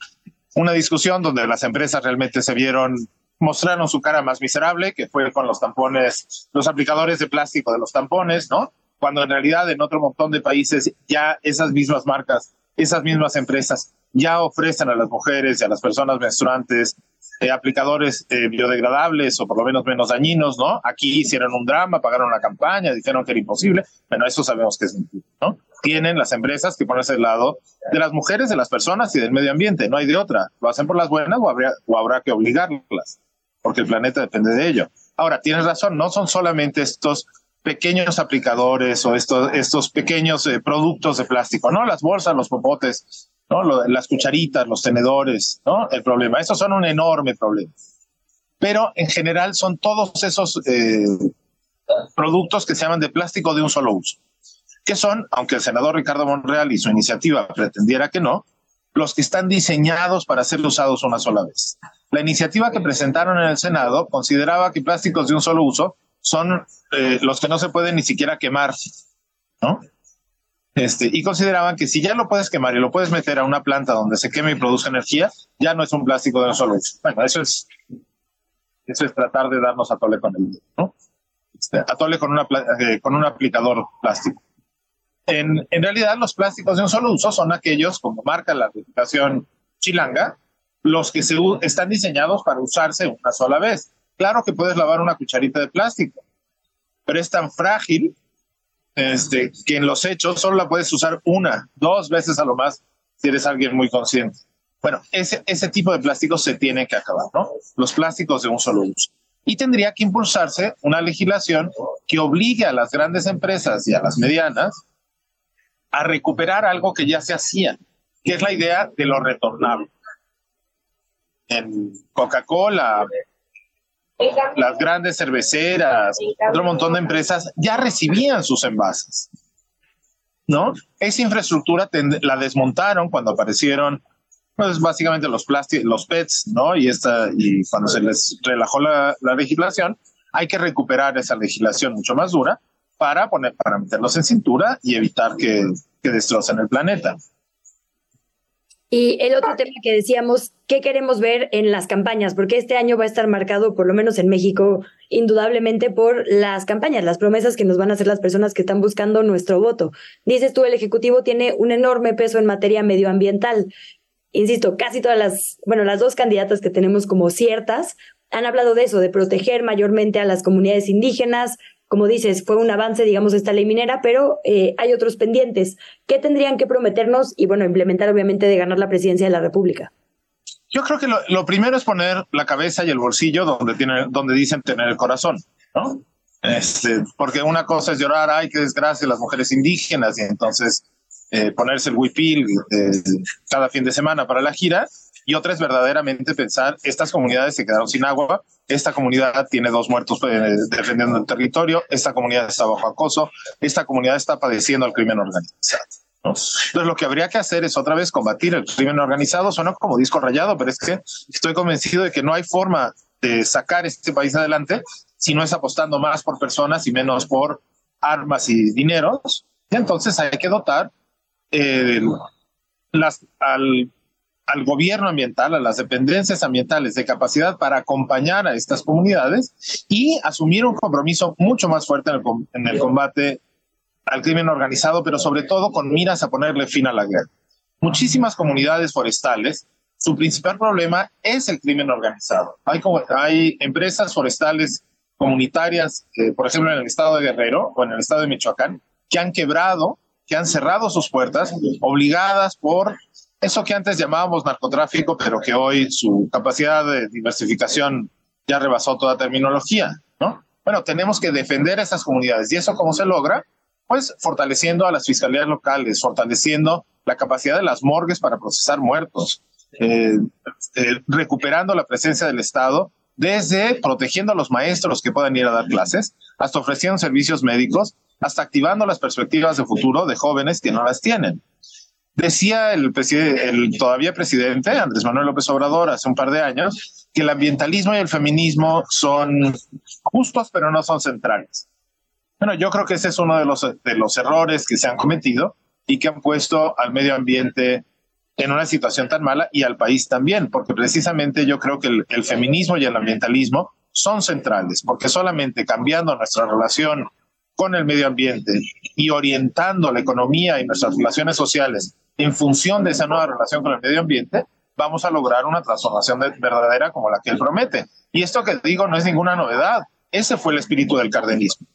una discusión donde las empresas realmente se vieron, mostraron su cara más miserable, que fue con los tampones, los aplicadores de plástico de los tampones, ¿no? Cuando en realidad en otro montón de países ya esas mismas marcas, esas mismas empresas ya ofrecen a las mujeres y a las personas menstruantes eh, aplicadores eh, biodegradables o por lo menos menos dañinos, ¿no? Aquí hicieron un drama, pagaron la campaña, dijeron que era imposible. Bueno, eso sabemos que es mentira, ¿no? Tienen las empresas que ponerse al lado de las mujeres, de las personas y del medio ambiente, no hay de otra. Lo hacen por las buenas o, habría, o habrá que obligarlas, porque el planeta depende de ello. Ahora, tienes razón, no son solamente estos pequeños aplicadores o estos, estos pequeños eh, productos de plástico, ¿no? Las bolsas, los popotes, ¿no? las cucharitas, los tenedores, ¿no? El problema. Esos son un enorme problema. Pero en general son todos esos eh, productos que se llaman de plástico de un solo uso, que son, aunque el senador Ricardo Monreal y su iniciativa pretendiera que no, los que están diseñados para ser usados una sola vez. La iniciativa que presentaron en el Senado consideraba que plásticos de un solo uso son eh, los que no se pueden ni siquiera quemar, ¿no? Este, y consideraban que si ya lo puedes quemar y lo puedes meter a una planta donde se queme y produce energía, ya no es un plástico de un solo uso. Bueno, eso es, eso es tratar de darnos atole con el, ¿no? Este, con, una, eh, con un aplicador plástico. en, en realidad los plásticos de un solo uso son aquellos, como marca la legislación chilanga, los que se están diseñados para usarse una sola vez. Claro que puedes lavar una cucharita de plástico, pero es tan frágil este, que en los hechos solo la puedes usar una, dos veces a lo más si eres alguien muy consciente. Bueno, ese, ese tipo de plásticos se tiene que acabar, ¿no? Los plásticos de un solo uso. Y tendría que impulsarse una legislación que obligue a las grandes empresas y a las medianas a recuperar algo que ya se hacía, que es la idea de lo retornable. En Coca-Cola, las grandes cerveceras, otro montón de empresas ya recibían sus envases. ¿No? Esa infraestructura la desmontaron cuando aparecieron pues básicamente los plásticos, los PETs, ¿no? Y esta y cuando se les relajó la, la legislación, hay que recuperar esa legislación mucho más dura para poner para meterlos en cintura y evitar que, que destrocen el planeta. Y el otro tema que decíamos, ¿qué queremos ver en las campañas? Porque este año va a estar marcado, por lo menos en México, indudablemente por las campañas, las promesas que nos van a hacer las personas que están buscando nuestro voto. Dices tú, el Ejecutivo tiene un enorme peso en materia medioambiental. Insisto, casi todas las, bueno, las dos candidatas que tenemos como ciertas han hablado de eso, de proteger mayormente a las comunidades indígenas, como dices, fue un avance, digamos, esta ley minera, pero eh, hay otros pendientes. ¿Qué tendrían que prometernos y, bueno, implementar, obviamente, de ganar la presidencia de la República? Yo creo que lo, primero es poner la cabeza y el bolsillo donde, tiene, donde dicen tener el corazón, ¿no? Este, porque una cosa es llorar, ay, qué desgracia, las mujeres indígenas, y entonces eh, ponerse el huipil eh, cada fin de semana para la gira, y otra es verdaderamente pensar, estas comunidades se quedaron sin agua, esta comunidad tiene dos muertos eh, defendiendo el territorio, esta comunidad está bajo acoso, esta comunidad está padeciendo el crimen organizado. Entonces, lo que habría que hacer es otra vez combatir el crimen organizado. Suena como disco rayado, pero es que estoy convencido de que no hay forma de sacar este país adelante si no es apostando más por personas y menos por armas y dineros. Entonces hay que dotar eh, las, al al gobierno ambiental, a las dependencias ambientales de capacidad para acompañar a estas comunidades y asumir un compromiso mucho más fuerte en el, combate al crimen organizado, pero sobre todo con miras a ponerle fin a la guerra. Muchísimas comunidades forestales, su principal problema es el crimen organizado. Hay, hay empresas forestales comunitarias, por ejemplo, en el estado de Guerrero o en el estado de Michoacán, que han quebrado, que han cerrado sus puertas, obligadas por eso que antes llamábamos narcotráfico, pero que hoy su capacidad de diversificación ya rebasó toda terminología, ¿no? Bueno, tenemos que defender esas comunidades. ¿Y eso cómo se logra? Pues fortaleciendo a las fiscalías locales, fortaleciendo la capacidad de las morgues para procesar muertos, eh, eh, recuperando la presencia del Estado, desde protegiendo a los maestros que puedan ir a dar clases, hasta ofreciendo servicios médicos, hasta activando las perspectivas de futuro de jóvenes que no las tienen. Decía el, el todavía presidente Andrés Manuel López Obrador hace un par de años que el ambientalismo y el feminismo son justos, pero no son centrales. Bueno, yo creo que ese es uno de los, de los errores que se han cometido y que han puesto al medio ambiente en una situación tan mala y al país también, porque precisamente yo creo que el, el feminismo y el ambientalismo son centrales, porque solamente cambiando nuestra relación con el medio ambiente y orientando la economía y nuestras relaciones sociales en función de esa nueva relación con el medio ambiente, vamos a lograr una transformación verdadera como la que él promete. Y esto que digo no es ninguna novedad. Ese fue el espíritu del cardenismo.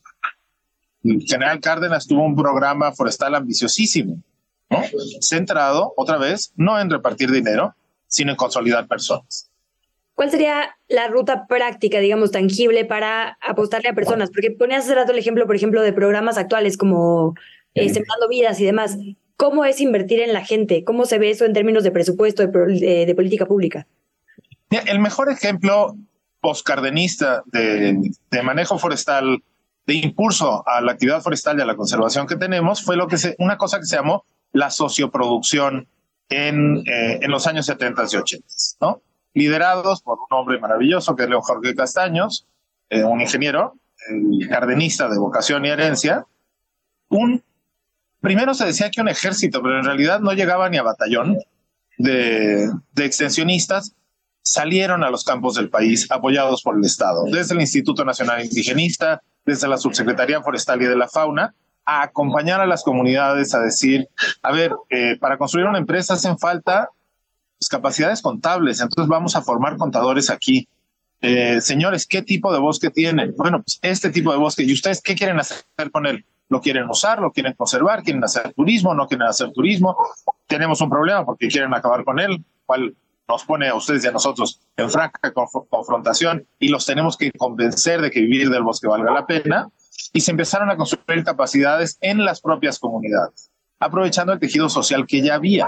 El general Cárdenas tuvo un programa forestal ambiciosísimo, centrado, otra vez, no en repartir dinero, sino en consolidar personas. ¿Cuál sería la ruta práctica, digamos, tangible para apostarle a personas? Porque ponías hace rato el ejemplo, por ejemplo, de programas actuales como eh, Sembrando Vidas y demás. ¿Cómo es invertir en la gente? ¿Cómo se ve eso en términos de presupuesto, de, política pública? El mejor ejemplo postcardenista de, de manejo forestal, de impulso a la actividad forestal y a la conservación que tenemos, fue lo que se, una cosa que se llamó la socioproducción en, eh, en los años 70 y 80, ¿no? Liderados por un hombre maravilloso que es León Jorge Castaños, eh, un ingeniero, cardenista de vocación y herencia, un primero se decía que un ejército, pero en realidad no llegaba ni a batallón de, extensionistas, salieron a los campos del país apoyados por el Estado, desde el Instituto Nacional Indigenista, desde la Subsecretaría Forestal y de la Fauna, a acompañar a las comunidades a decir, a ver, eh, para construir una empresa hacen falta pues, capacidades contables, entonces vamos a formar contadores aquí. Eh, señores, ¿qué tipo de bosque tienen? Bueno, pues este tipo de bosque. ¿Y ustedes qué quieren hacer con él? ¿Lo quieren usar? ¿Lo quieren conservar? ¿Quieren hacer turismo? ¿No quieren hacer turismo? Tenemos un problema porque quieren acabar con él, cual nos pone a ustedes y a nosotros en franca confrontación y los tenemos que convencer de que vivir del bosque valga la pena. Y se empezaron a construir capacidades en las propias comunidades, aprovechando el tejido social que ya había.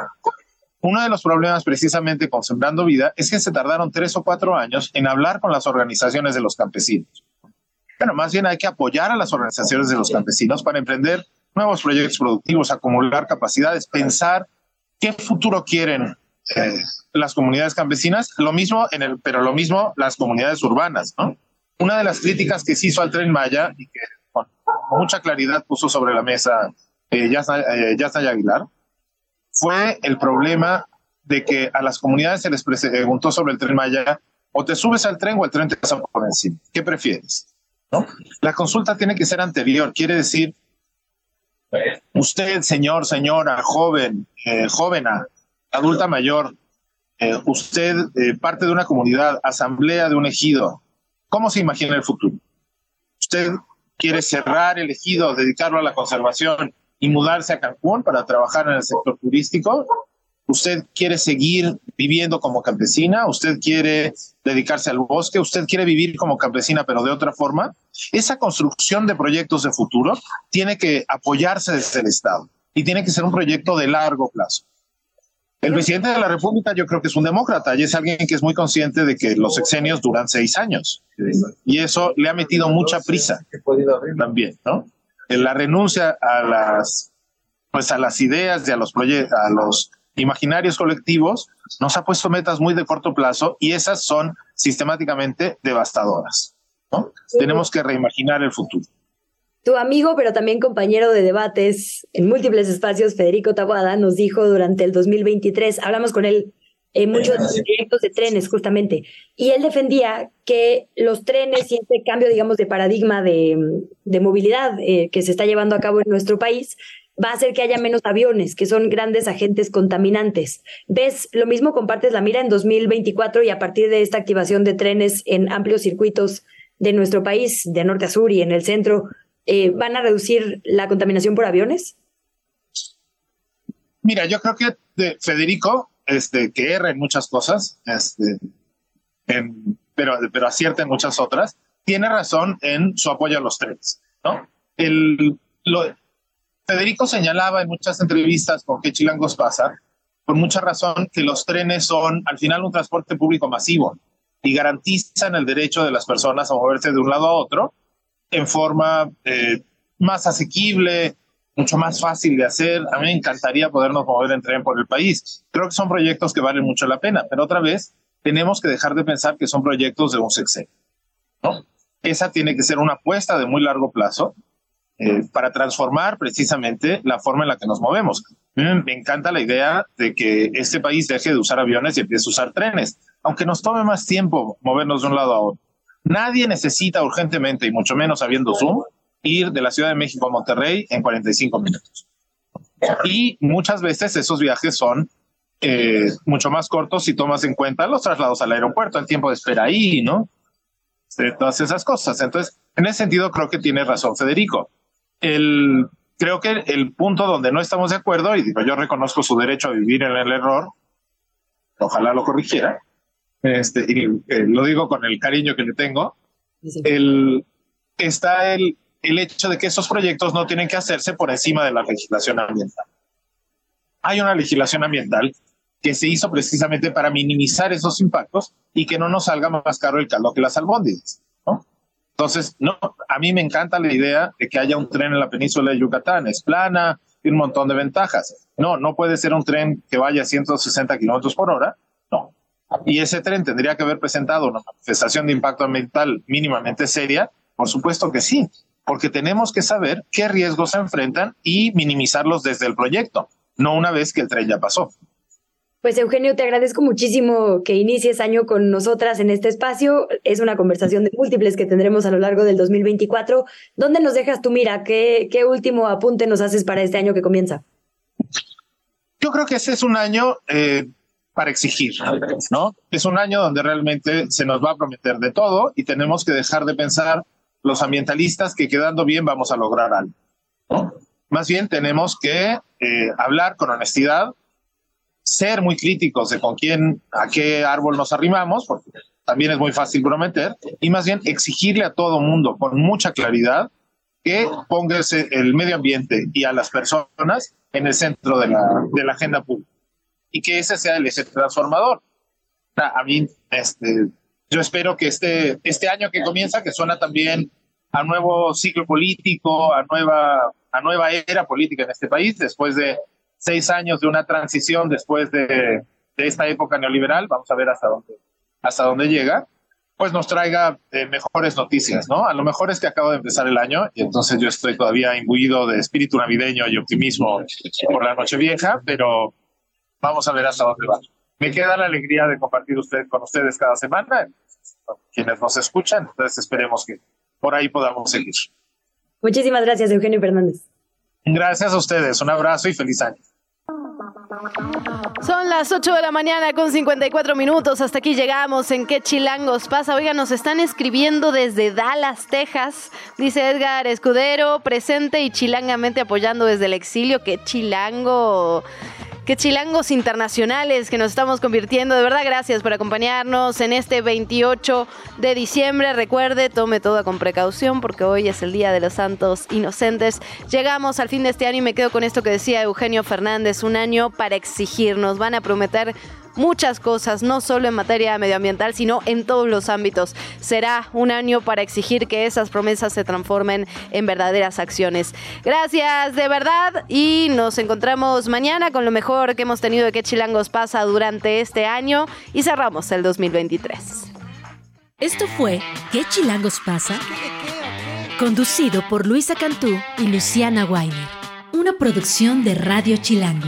Uno de los problemas precisamente con Sembrando Vida es que se tardaron tres o cuatro años en hablar con las organizaciones de los campesinos. Bueno, más bien hay que apoyar a las organizaciones de los campesinos para emprender nuevos proyectos productivos, acumular capacidades, pensar qué futuro quieren eh, las comunidades campesinas, lo mismo en el, pero lo mismo las comunidades urbanas, ¿no? Una de las críticas que se hizo al tren Maya y que con mucha claridad puso sobre la mesa eh, Yasna, eh, Aguilar fue el problema de que a las comunidades se les preguntó sobre el tren Maya o te subes al tren o el tren te pasa por encima. ¿Qué prefieres? ¿No? La consulta tiene que ser anterior, quiere decir, usted, señor, señora, joven, eh, jóvena, adulta mayor, eh, usted eh, parte de una comunidad, asamblea de un ejido, ¿cómo se imagina el futuro? ¿Usted quiere cerrar el ejido, dedicarlo a la conservación y mudarse a Cancún para trabajar en el sector turístico? ¿Usted quiere seguir viviendo como campesina? ¿Usted quiere dedicarse al bosque? ¿Usted quiere vivir como campesina pero de otra forma? Esa construcción de proyectos de futuro tiene que apoyarse desde el Estado y tiene que ser un proyecto de largo plazo. El presidente de la República yo creo que es un demócrata y es alguien que es muy consciente de que los sexenios duran seis años. Y eso le ha metido mucha prisa también, ¿no? La renuncia a las, pues a las ideas y a los proyectos, a los imaginarios colectivos nos ha puesto metas muy de corto plazo y esas son sistemáticamente devastadoras. ¿no? Tenemos que reimaginar el futuro. Tu amigo, pero también compañero de debates en múltiples espacios, Federico Tabuada, nos dijo durante el 2023, hablamos con él en muchos proyectos de trenes justamente, y él defendía que los trenes y este cambio, digamos, de paradigma de, de movilidad eh, que se está llevando a cabo en nuestro país va a hacer que haya menos aviones, que son grandes agentes contaminantes. ¿Ves lo mismo? ¿Compartes la mira en 2024 y a partir de esta activación de trenes en amplios circuitos de nuestro país, de norte a sur y en el centro, eh, van a reducir la contaminación por aviones? Mira, yo creo que de Federico, este, que erra en muchas cosas, este, pero, pero acierta en muchas otras, tiene razón en su apoyo a los trenes, ¿no? El, Federico señalaba en muchas entrevistas con qué chilangos pasa, por mucha razón, que los trenes son al final un transporte público masivo y garantizan el derecho de las personas a moverse de un lado a otro en forma eh, más asequible, mucho más fácil de hacer. A mí me encantaría podernos mover en tren por el país. Creo que son proyectos que valen mucho la pena, pero otra vez tenemos que dejar de pensar que son proyectos de un sexenio. ¿no? Esa tiene que ser una apuesta de muy largo plazo eh, para transformar precisamente la forma en la que nos movemos. Me encanta la idea de que este país deje de usar aviones y empiece a usar trenes, aunque nos tome más tiempo movernos de un lado a otro. Nadie necesita urgentemente, y mucho menos habiendo Zoom, ir de la Ciudad de México a Monterrey en 45 minutos. Y muchas veces esos viajes son eh, mucho más cortos si tomas en cuenta los traslados al aeropuerto, el tiempo de espera ahí, ¿no? todas esas cosas. Entonces, en ese sentido, creo que tiene razón Federico. El, creo que el punto donde no estamos de acuerdo, y digo, yo reconozco su derecho a vivir en el error, ojalá lo corrigiera, este, y eh, lo digo con el cariño que le tengo, el, está el, el hecho de que esos proyectos no tienen que hacerse por encima de la legislación ambiental. Hay una legislación ambiental que se hizo precisamente para minimizar esos impactos y que no nos salga más caro el caldo que las albóndigas. ¿no? Entonces, no, a mí me encanta la idea de que haya un tren en la península de Yucatán, es plana, tiene un montón de ventajas. No, no puede ser un tren que vaya a 160 kilómetros por hora, no. Y ese tren tendría que haber presentado una manifestación de impacto ambiental mínimamente seria, por supuesto que sí, porque tenemos que saber qué riesgos se enfrentan y minimizarlos desde el proyecto, no una vez que el tren ya pasó. Pues Eugenio, te agradezco muchísimo que inicies año con nosotras en este espacio. Es una conversación de múltiples que tendremos a lo largo del 2024. ¿Dónde nos dejas tu mira? ¿Qué, qué último apunte nos haces para este año que comienza? Yo creo que este es un año eh, para exigir, ¿no? Es un año donde realmente se nos va a prometer de todo y tenemos que dejar de pensar los ambientalistas que quedando bien vamos a lograr algo. Más bien tenemos que eh, hablar con honestidad, ser muy críticos de con quién, a qué árbol nos arrimamos, porque también es muy fácil prometer, y más bien exigirle a todo mundo con mucha claridad que ponga el medio ambiente y a las personas en el centro de la, de la agenda pública y que ese sea el eje transformador. A mí, este, yo espero que este, este año que comienza, que suena también a nuevo ciclo político, a nueva, a nueva era política en este país, después de seis años de una transición, después de, de esta época neoliberal, vamos a ver hasta dónde, hasta dónde llega, pues nos traiga eh, mejores noticias, ¿no? A lo mejor es que acabo de empezar el año y entonces yo estoy todavía imbuido de espíritu navideño y optimismo por la noche vieja, pero vamos a ver hasta dónde va. Me queda la alegría de compartir usted, con ustedes cada semana, quienes nos escuchan, entonces esperemos que por ahí podamos seguir. Muchísimas gracias, Eugenio Fernández. Gracias a ustedes, un abrazo y feliz año. Son las 8 de la mañana con 54 minutos. Hasta aquí llegamos. ¿En qué chilangos pasa? Oiga, nos están escribiendo desde Dallas, Texas. Dice Edgar Escudero, presente y chilangamente apoyando desde el exilio. ¡Qué chilango! Qué chilangos internacionales que nos estamos convirtiendo. De verdad, gracias por acompañarnos en este 28 de diciembre. Recuerde, tome todo con precaución porque hoy es el Día de los Santos Inocentes. Llegamos al fin de este año y me quedo con esto que decía Eugenio Fernández, un año para exigirnos. Van a prometer muchas cosas, no solo en materia medioambiental, sino en todos los ámbitos. Será un año para exigir que esas promesas se transformen en verdaderas acciones. Gracias de verdad y nos encontramos mañana con lo mejor que hemos tenido de que Chilangos pasa durante este año y cerramos el 2023. Esto fue ¿Qué Chilangos pasa? Conducido por Luisa Cantú y Luciana Weiner. Una producción de Radio Chilango.